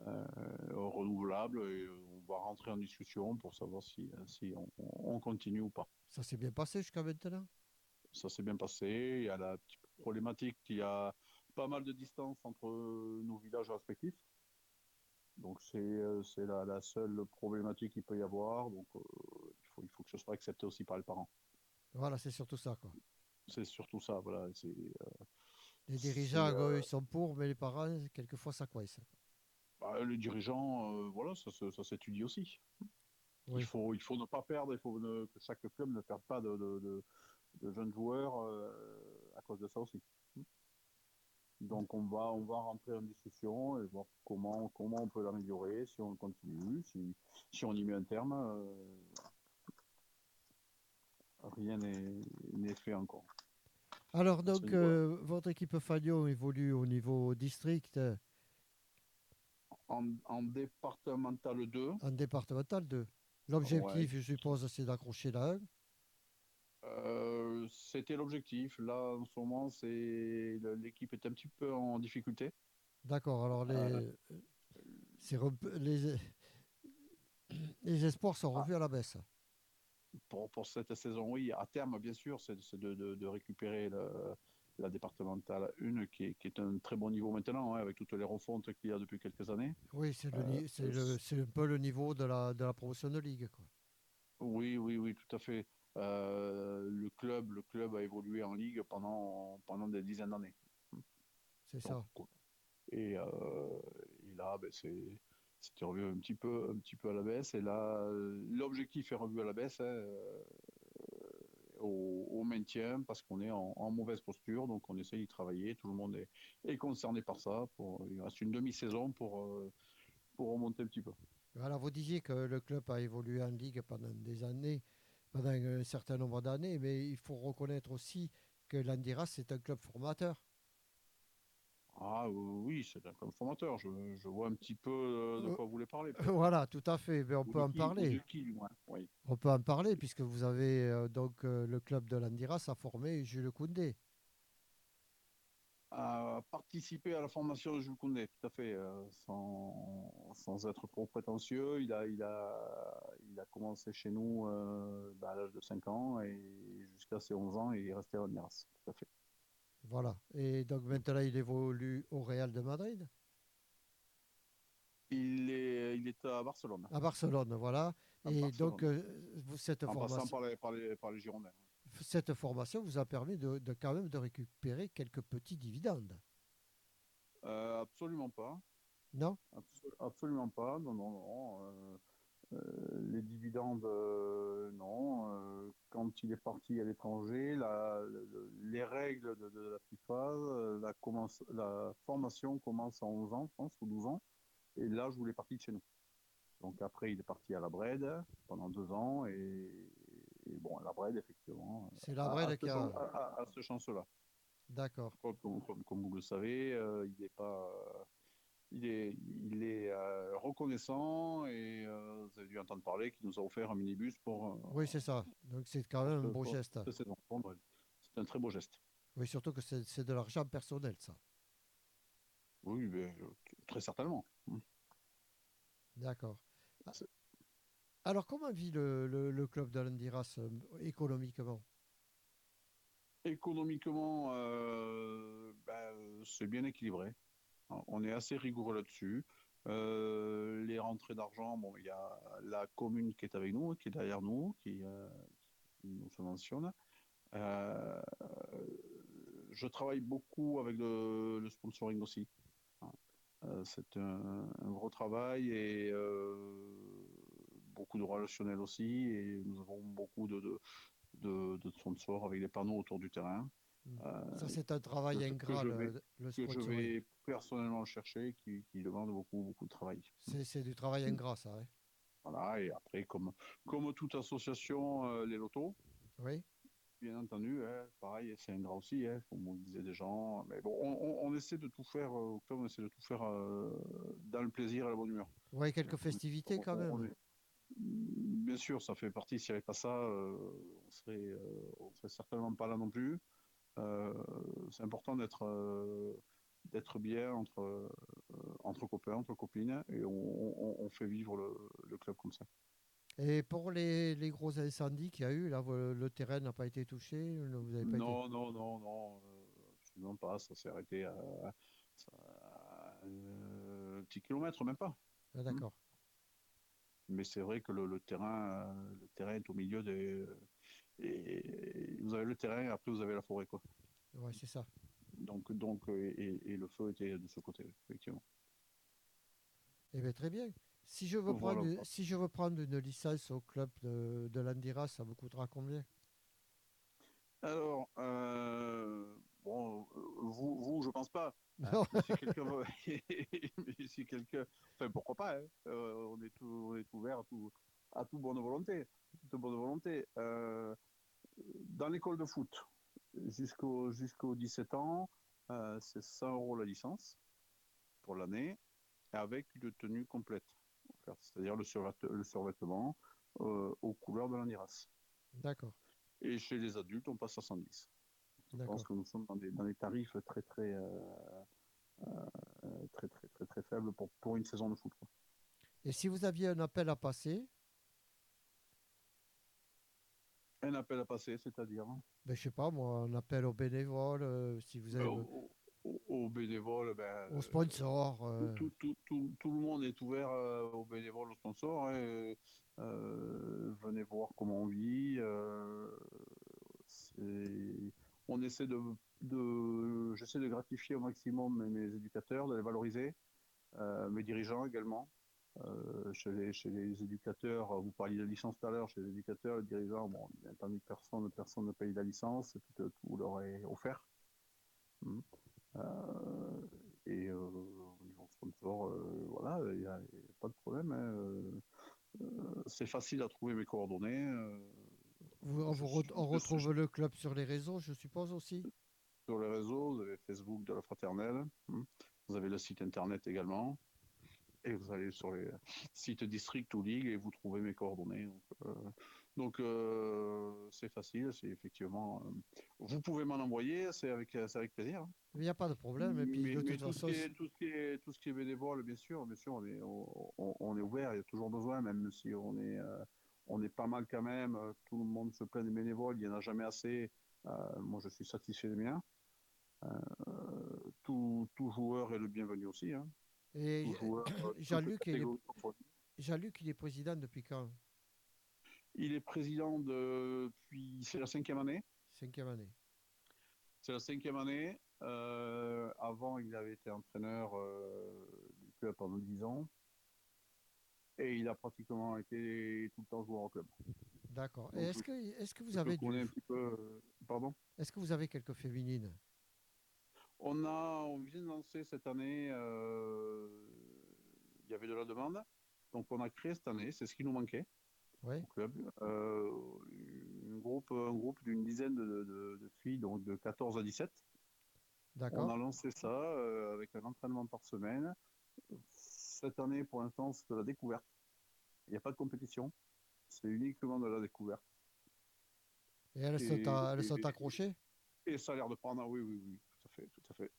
euh, renouvelable et on va rentrer en discussion pour savoir si, si on, on continue ou pas. Ça s'est bien passé jusqu'à maintenant? Ça s'est bien passé. Il y a la petite problématique qu'il y a pas mal de distance entre nos villages respectifs. Donc c'est c'est la, la, seule problématique qu'il peut y avoir. Donc euh, il, faut, il faut que ce soit accepté aussi par les parents. Voilà, c'est surtout ça. quoi. C'est surtout ça. Voilà, c'est, euh, les dirigeants, euh, ils sont pour, mais les parents, quelquefois, ça coince. Bah, les dirigeants, euh, voilà, ça, ça, ça s'étudie aussi. Oui. Il, faut, il faut ne pas perdre, il faut ne, que chaque club ne perde pas de, de, de, de jeunes joueurs à cause de ça aussi. Donc on va on va rentrer en discussion et voir comment comment on peut l'améliorer, si on continue, si, si on y met un terme. Euh, rien n'est fait encore. Alors donc euh, votre équipe Fagnon évolue au niveau district en, en départemental 2. En départemental 2. L'objectif, ouais. je suppose, c'est d'accrocher la 1. Euh, c'était l'objectif. Là, en ce moment, c'est l'équipe est un petit peu en difficulté. D'accord. Alors les, euh, les, les espoirs sont revus ah. à la baisse. Pour, pour, cette saison, oui. À terme, bien sûr, c'est de, de, de, récupérer le, la départementale 1 qui est, qui est un très bon niveau maintenant, hein, avec toutes les refontes qu'il y a depuis quelques années. Oui, c'est euh, un peu le niveau de la, de la promotion de ligue. Quoi. Oui, oui, oui, tout à fait. Euh, le club, le club a évolué en ligue pendant pendant des dizaines d'années. C'est ça. Et, euh, et là, ben, c'est c'était revu un petit peu un petit peu à la baisse. Et là, l'objectif est revu à la baisse hein, euh, au, au, maintien parce qu'on est en, en, mauvaise posture. Donc, on essaye d'y travailler. Tout le monde est, est concerné par ça. Pour, il reste une demi-saison pour pour remonter un petit peu. Alors, vous disiez que le club a évolué en ligue pendant des années pendant un certain nombre d'années, mais il faut reconnaître aussi que l'Andiras, c'est un club formateur. Ah oui, c'est un club formateur. Je, je, vois un petit peu de quoi vous voulez parler. Voilà, tout à fait. Mais on ou peut en qui, parler. Qui, ouais. oui. On peut en parler puisque vous avez euh, donc euh, le club de l'Andiras a formé Jules Koundé. A participé à la formation de Jules Koundé, tout à fait, euh, sans, sans, être trop prétentieux. Il a, il a, il a commencé chez nous euh, bah, à l'âge de 5 ans et jusqu'à ses 11 ans, il est resté à l'Andiras, tout à fait. Voilà. Et donc maintenant, il évolue au Real de Madrid? Il est, il est à Barcelone. À Barcelone, voilà. À et Barcelone. donc, euh, cette en formation. passant par les, par les, par les Girondins. Cette formation vous a permis de, de, quand même de récupérer quelques petits dividendes. Euh, absolument pas. Non? Absol Absolument pas. Non, non, non. Euh, euh, les dividendes, non. quand il est parti à l'étranger, les règles de, de, la FIFA, la, commence, la formation commence à 11 ans, je pense, ou 12 ans. Et là, je voulais partir de chez nous. Donc après, il est parti à la Brède pendant deux ans et, et bon, la effectivement. C'est la Brède qui a... À, à, ce chance-là. D'accord. Comme, comme, comme, vous le savez, euh, il n'est pas. Euh, il est, il est euh, reconnaissant et vous avez dû entendre parler qu'il nous a offert un minibus pour. oui, c'est ça. Donc c'est quand même un beau geste. C'est un très beau geste. Oui, surtout que c'est de l'argent personnel, ça. Oui, mais, très certainement. D'accord. Alors, comment vit le, club de l'Andiras euh, économiquement? Économiquement, euh, ben, c'est bien équilibré. On est assez rigoureux là-dessus. Euh, les rentrées d'argent, bon, il y a la commune qui est avec nous, qui est derrière nous, qui, nous subventionne. Je travaille beaucoup avec le, le sponsoring aussi. C'est un, un, gros travail et beaucoup de relationnel aussi et nous avons beaucoup de, de, de, de sponsors avec des panneaux autour du terrain. Euh, Ça, c'est un travail que, ingrat, que je vais, le, le que je vais personnellement chercher, qui, qui, demande beaucoup, beaucoup de travail. C'est du travail ingrat, ça, oui. Voilà, et après, comme, comme toute association, euh, les lotos. Oui. Bien entendu, hein, pareil, c'est ingrat aussi, hein, faut mobiliser des gens. Mais bon, on, on, on, essaie de tout faire, on essaie de tout faire euh, dans le plaisir et la bonne humeur. Oui, quelques festivités quand même. Est, Bien sûr, ça fait partie. S'il n'y avait pas ça, euh, on serait, euh, on serait certainement pas là non plus. Euh, c'est important d'être d'être bien entre euh, entre copains, entre copines, et on, on- on fait vivre le, le club comme ça. Et pour les, les gros incendies qu'il y a eu, là, le terrain n'a pas été touché Vous avez pas été- Non, non, non, non, absolument pas. Ça s'est arrêté à, à, un petit kilomètre, même pas. Ah, D'accord. Mais c'est vrai que le, le terrain, euh, le terrain est au milieu des. Et vous avez le terrain, et après vous avez la forêt, quoi. Ouais, c'est ça. Donc, donc, euh, et, et le feu était de ce côté, effectivement. Eh bien, très bien. Si je veux Voilà. prendre, une- si je veux prendre une licence au club de, de l'Andira, ça me coûtera combien? Alors, euh, bon, euh, vous, vous, je pense pas. hein. Mais si quelqu'un, si *laughs* quelqu'un, enfin, pourquoi pas hein. Euh, On est tout, on est ouvert à tout, à tout bonne volonté, toute bonne volonté. Euh, dans l'école de foot, jusqu'au jusqu'aux 17 ans, euh, c'est 100 euros la licence pour l'année, avec une tenue complète, c'est-à-dire le, survêt- le survêtement euh, aux couleurs de l'Andiras. D'accord. Et chez les adultes, on passe à 110. Je pense que nous sommes dans des, dans des tarifs très très, euh, euh, très très très très faibles pour, pour une saison de foot. quoi. Et si vous aviez un appel à passer, Un appel à passer, c'est-à-dire? Ben, je sais pas moi, un appel aux bénévoles, euh, si vous avez euh, aux, bénévoles, ben, aux sponsors. tout, tout, tout, tout le monde est ouvert aux bénévoles, aux sponsors. hein, et, venez voir comment on vit. c'est- on essaie de, de j'essaie de gratifier au maximum mes, éducateurs, de les valoriser, euh, mes dirigeants également. Euh, chez, les, chez éducateurs, vous parliez de licence tout à l'heure, chez les éducateurs, les dirigeants, bon, bien entendu, personne, personne ne paye la licence, tout, tout leur est offert. Euh, et euh, au niveau sponsor, euh, voilà, il n'y a, pas de problème. hein, euh, euh, c'est facile à trouver mes coordonnées. On, vous re- on retrouve le club sur les réseaux, je suppose aussi. sur les réseaux, vous avez Facebook de la Fraternelle, hein, vous avez le site internet également, et vous allez sur les sites district ou ligue et vous trouvez mes coordonnées. Donc, euh, euh, c'est facile, c'est effectivement. euh, vous pouvez m'en envoyer, c'est avec, plaisir. Il n'y a pas de problème. Et puis Mais- de mais toute tout, ce qui est, tout, ce qui est, tout ce qui est bénévole, bien sûr, bien sûr, on est, on, on- on est ouvert, il y a toujours besoin, même si on est, on est pas mal quand même, euh, tout le monde se plaint des bénévoles, il n'y en a jamais assez. Euh, moi, je suis satisfait des miens. Euh, tout, tout joueur est le bienvenu aussi. Hein. et Jean-Luc, il est- il président depuis quand? Il est président depuis, c'est la cinquième année. Cinquième année. C'est la cinquième année. Euh, avant, il avait été entraîneur euh, du club pendant 10 ans. Et il a pratiquement été tout le temps joueur au club. D'accord. Et est-ce que, est-ce que vous avez un du... petit peu. euh, Pardon? Est-ce que vous avez quelques féminines? On a, on vient de lancer cette année. euh, il y avait de la demande, donc on a créé cette année. C'est ce qui nous manquait Oui. au club. Euh, un groupe, un groupe d'une dizaine de, de- de filles, donc de 14 à 17. On D'accord. a lancé ça avec un entraînement par semaine. Cette année, pour l'instant, c'est de la découverte. Il n'y a pas de compétition. C'est uniquement de la découverte. Et elles sont, Et- à- elles et- sont accrochées Et ça a l'air de prendre. ah oui, oui, oui, tout à fait, tout à fait.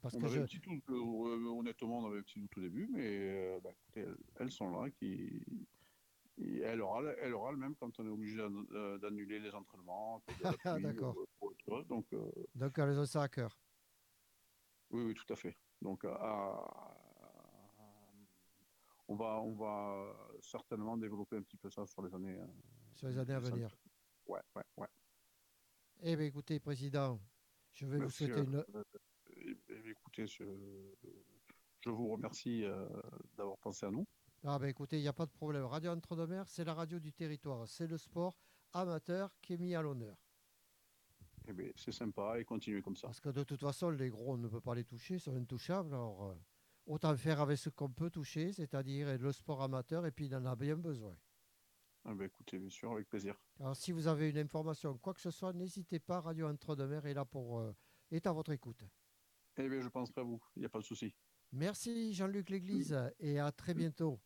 Parce on que avait je... un petit doute, euh, honnêtement, on avait un petit doute au début, mais euh, bah, écoutez, elles, elles sont là, qui, et elles râlent, elles râlent même quand on est obligé euh, d'annuler les entraînements. *laughs* d'accord. euh. Donc, euh, Donc elles ont ça à cœur. oui, oui, tout à fait. Donc, à- on va, on va certainement développer un petit peu ça sur les années. euh, Sur les années à venir. Ouais, ouais, ouais. Eh bien, écoutez, Président, je vais vous souhaiter une... euh, eh- eh, écoutez, je, je vous remercie euh, d'avoir pensé à nous. Ah ben écoutez, il n'y a pas de problème. Radio Entre-deux-Mers, c'est la radio du territoire. C'est le sport amateur qui est mis à l'honneur. Eh bien, c'est sympa et continuez comme ça. Parce que de toute façon, les gros, on ne peut pas les toucher, ils sont intouchables. Alors, euh, autant faire avec ce qu'on peut toucher, c'est-à-dire le sport amateur, et puis il en a bien besoin. Ah ben, écoutez, bien sûr, avec plaisir. Alors si vous avez une information, quoi que ce soit, n'hésitez pas, Radio Entre-deux-Mers est là pour euh, est à votre écoute. Eh bien, je penserai à vous, il n'y a pas de souci. Merci Jean-Luc Léglise et à très bientôt.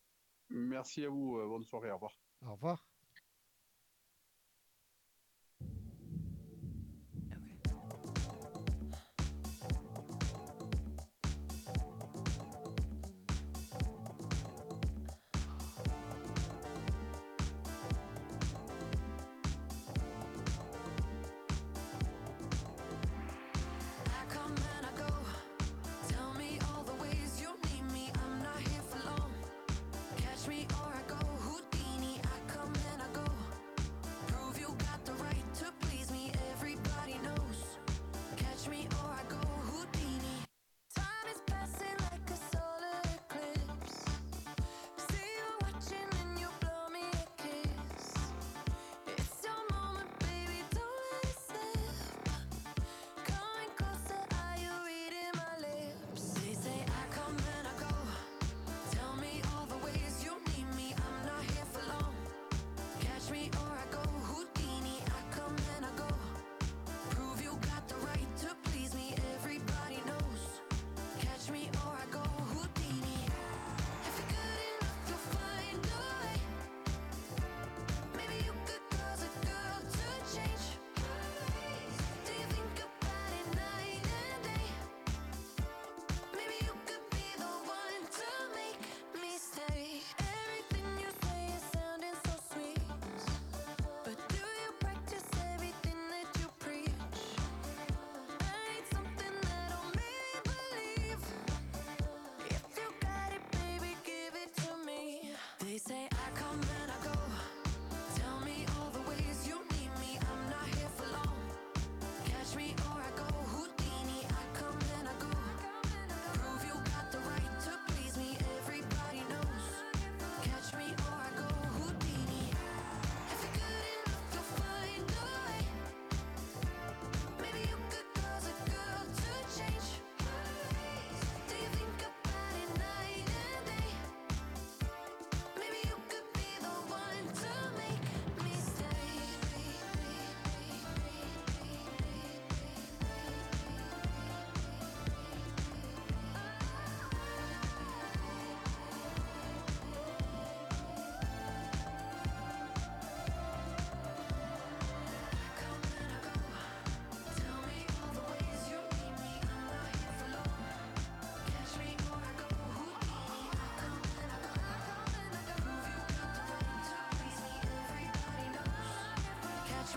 Merci à vous, euh, bonne soirée, au revoir. Au revoir.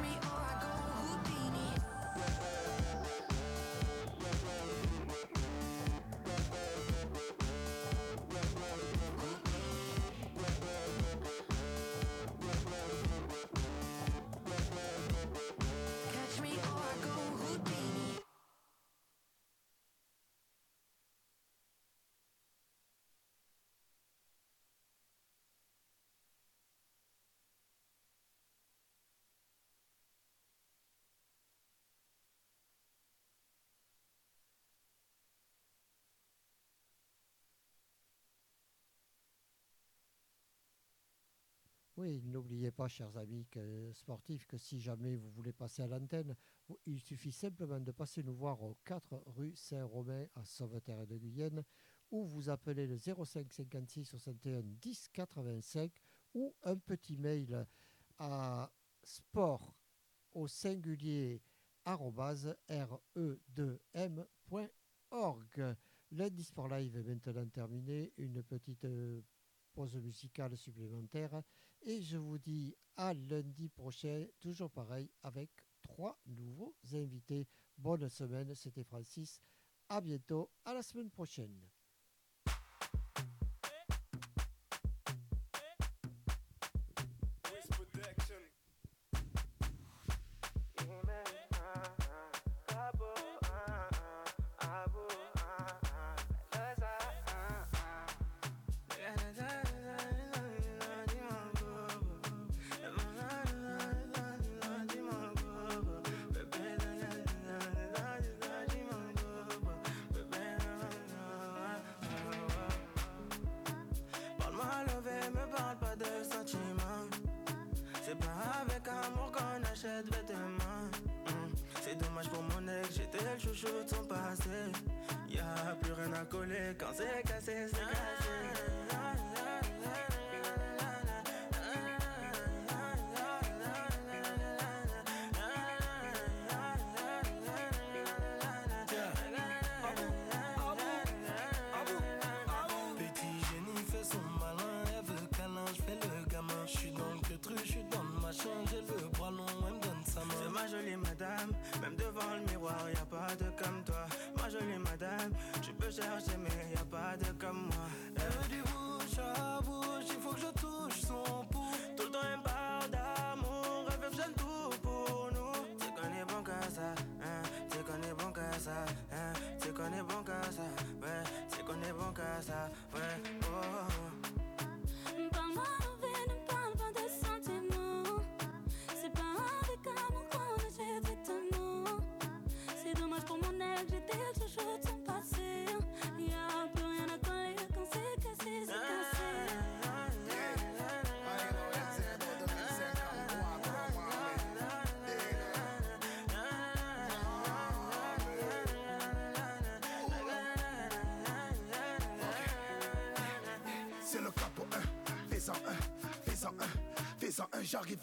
me on. Oui, n'oubliez pas, chers amis sportifs, que si jamais vous voulez passer à l'antenne, il suffit simplement de passer nous voir au 4 rue Saint-Romain à Sauveterre de Guyenne ou vous appelez le 05 56 61 10 85 ou un petit mail à sport au singulier re2m.org. Lundi Sport Live est maintenant terminé. Une petite euh, pause musicale supplémentaire. Et je vous dis à lundi prochain, toujours pareil, avec trois nouveaux invités. Bonne semaine, c'était Francis. À bientôt, à la semaine prochaine.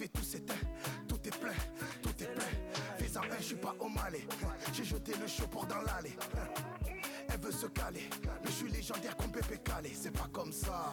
Et tout s'éteint, tout est plein, tout est plein, fais-en un, je suis pas au malais, j'ai jeté le chaud pour dans l'allée. Elle veut se caler, mais je suis légendaire comme Pépé Calé, c'est pas comme ça.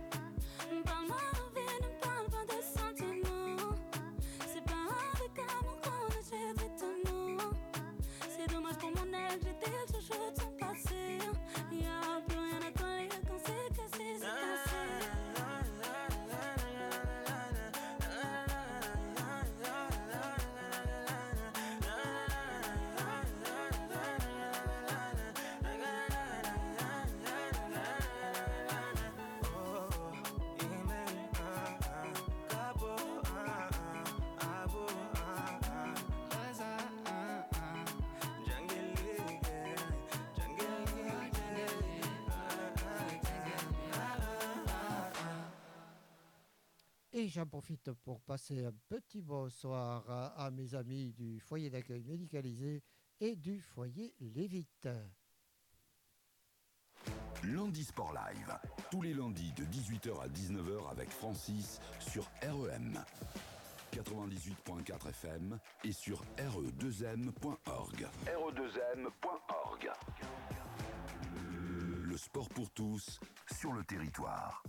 Et j'en profite pour passer un petit bonsoir à, à mes amis du foyer d'accueil médicalisé et du foyer Lévite. Lundi Sport Live, tous les lundis de 18h à 19h avec Francis sur REM 98.4 FM et sur E re2m.org. re2m.org. Le sport pour tous sur le territoire.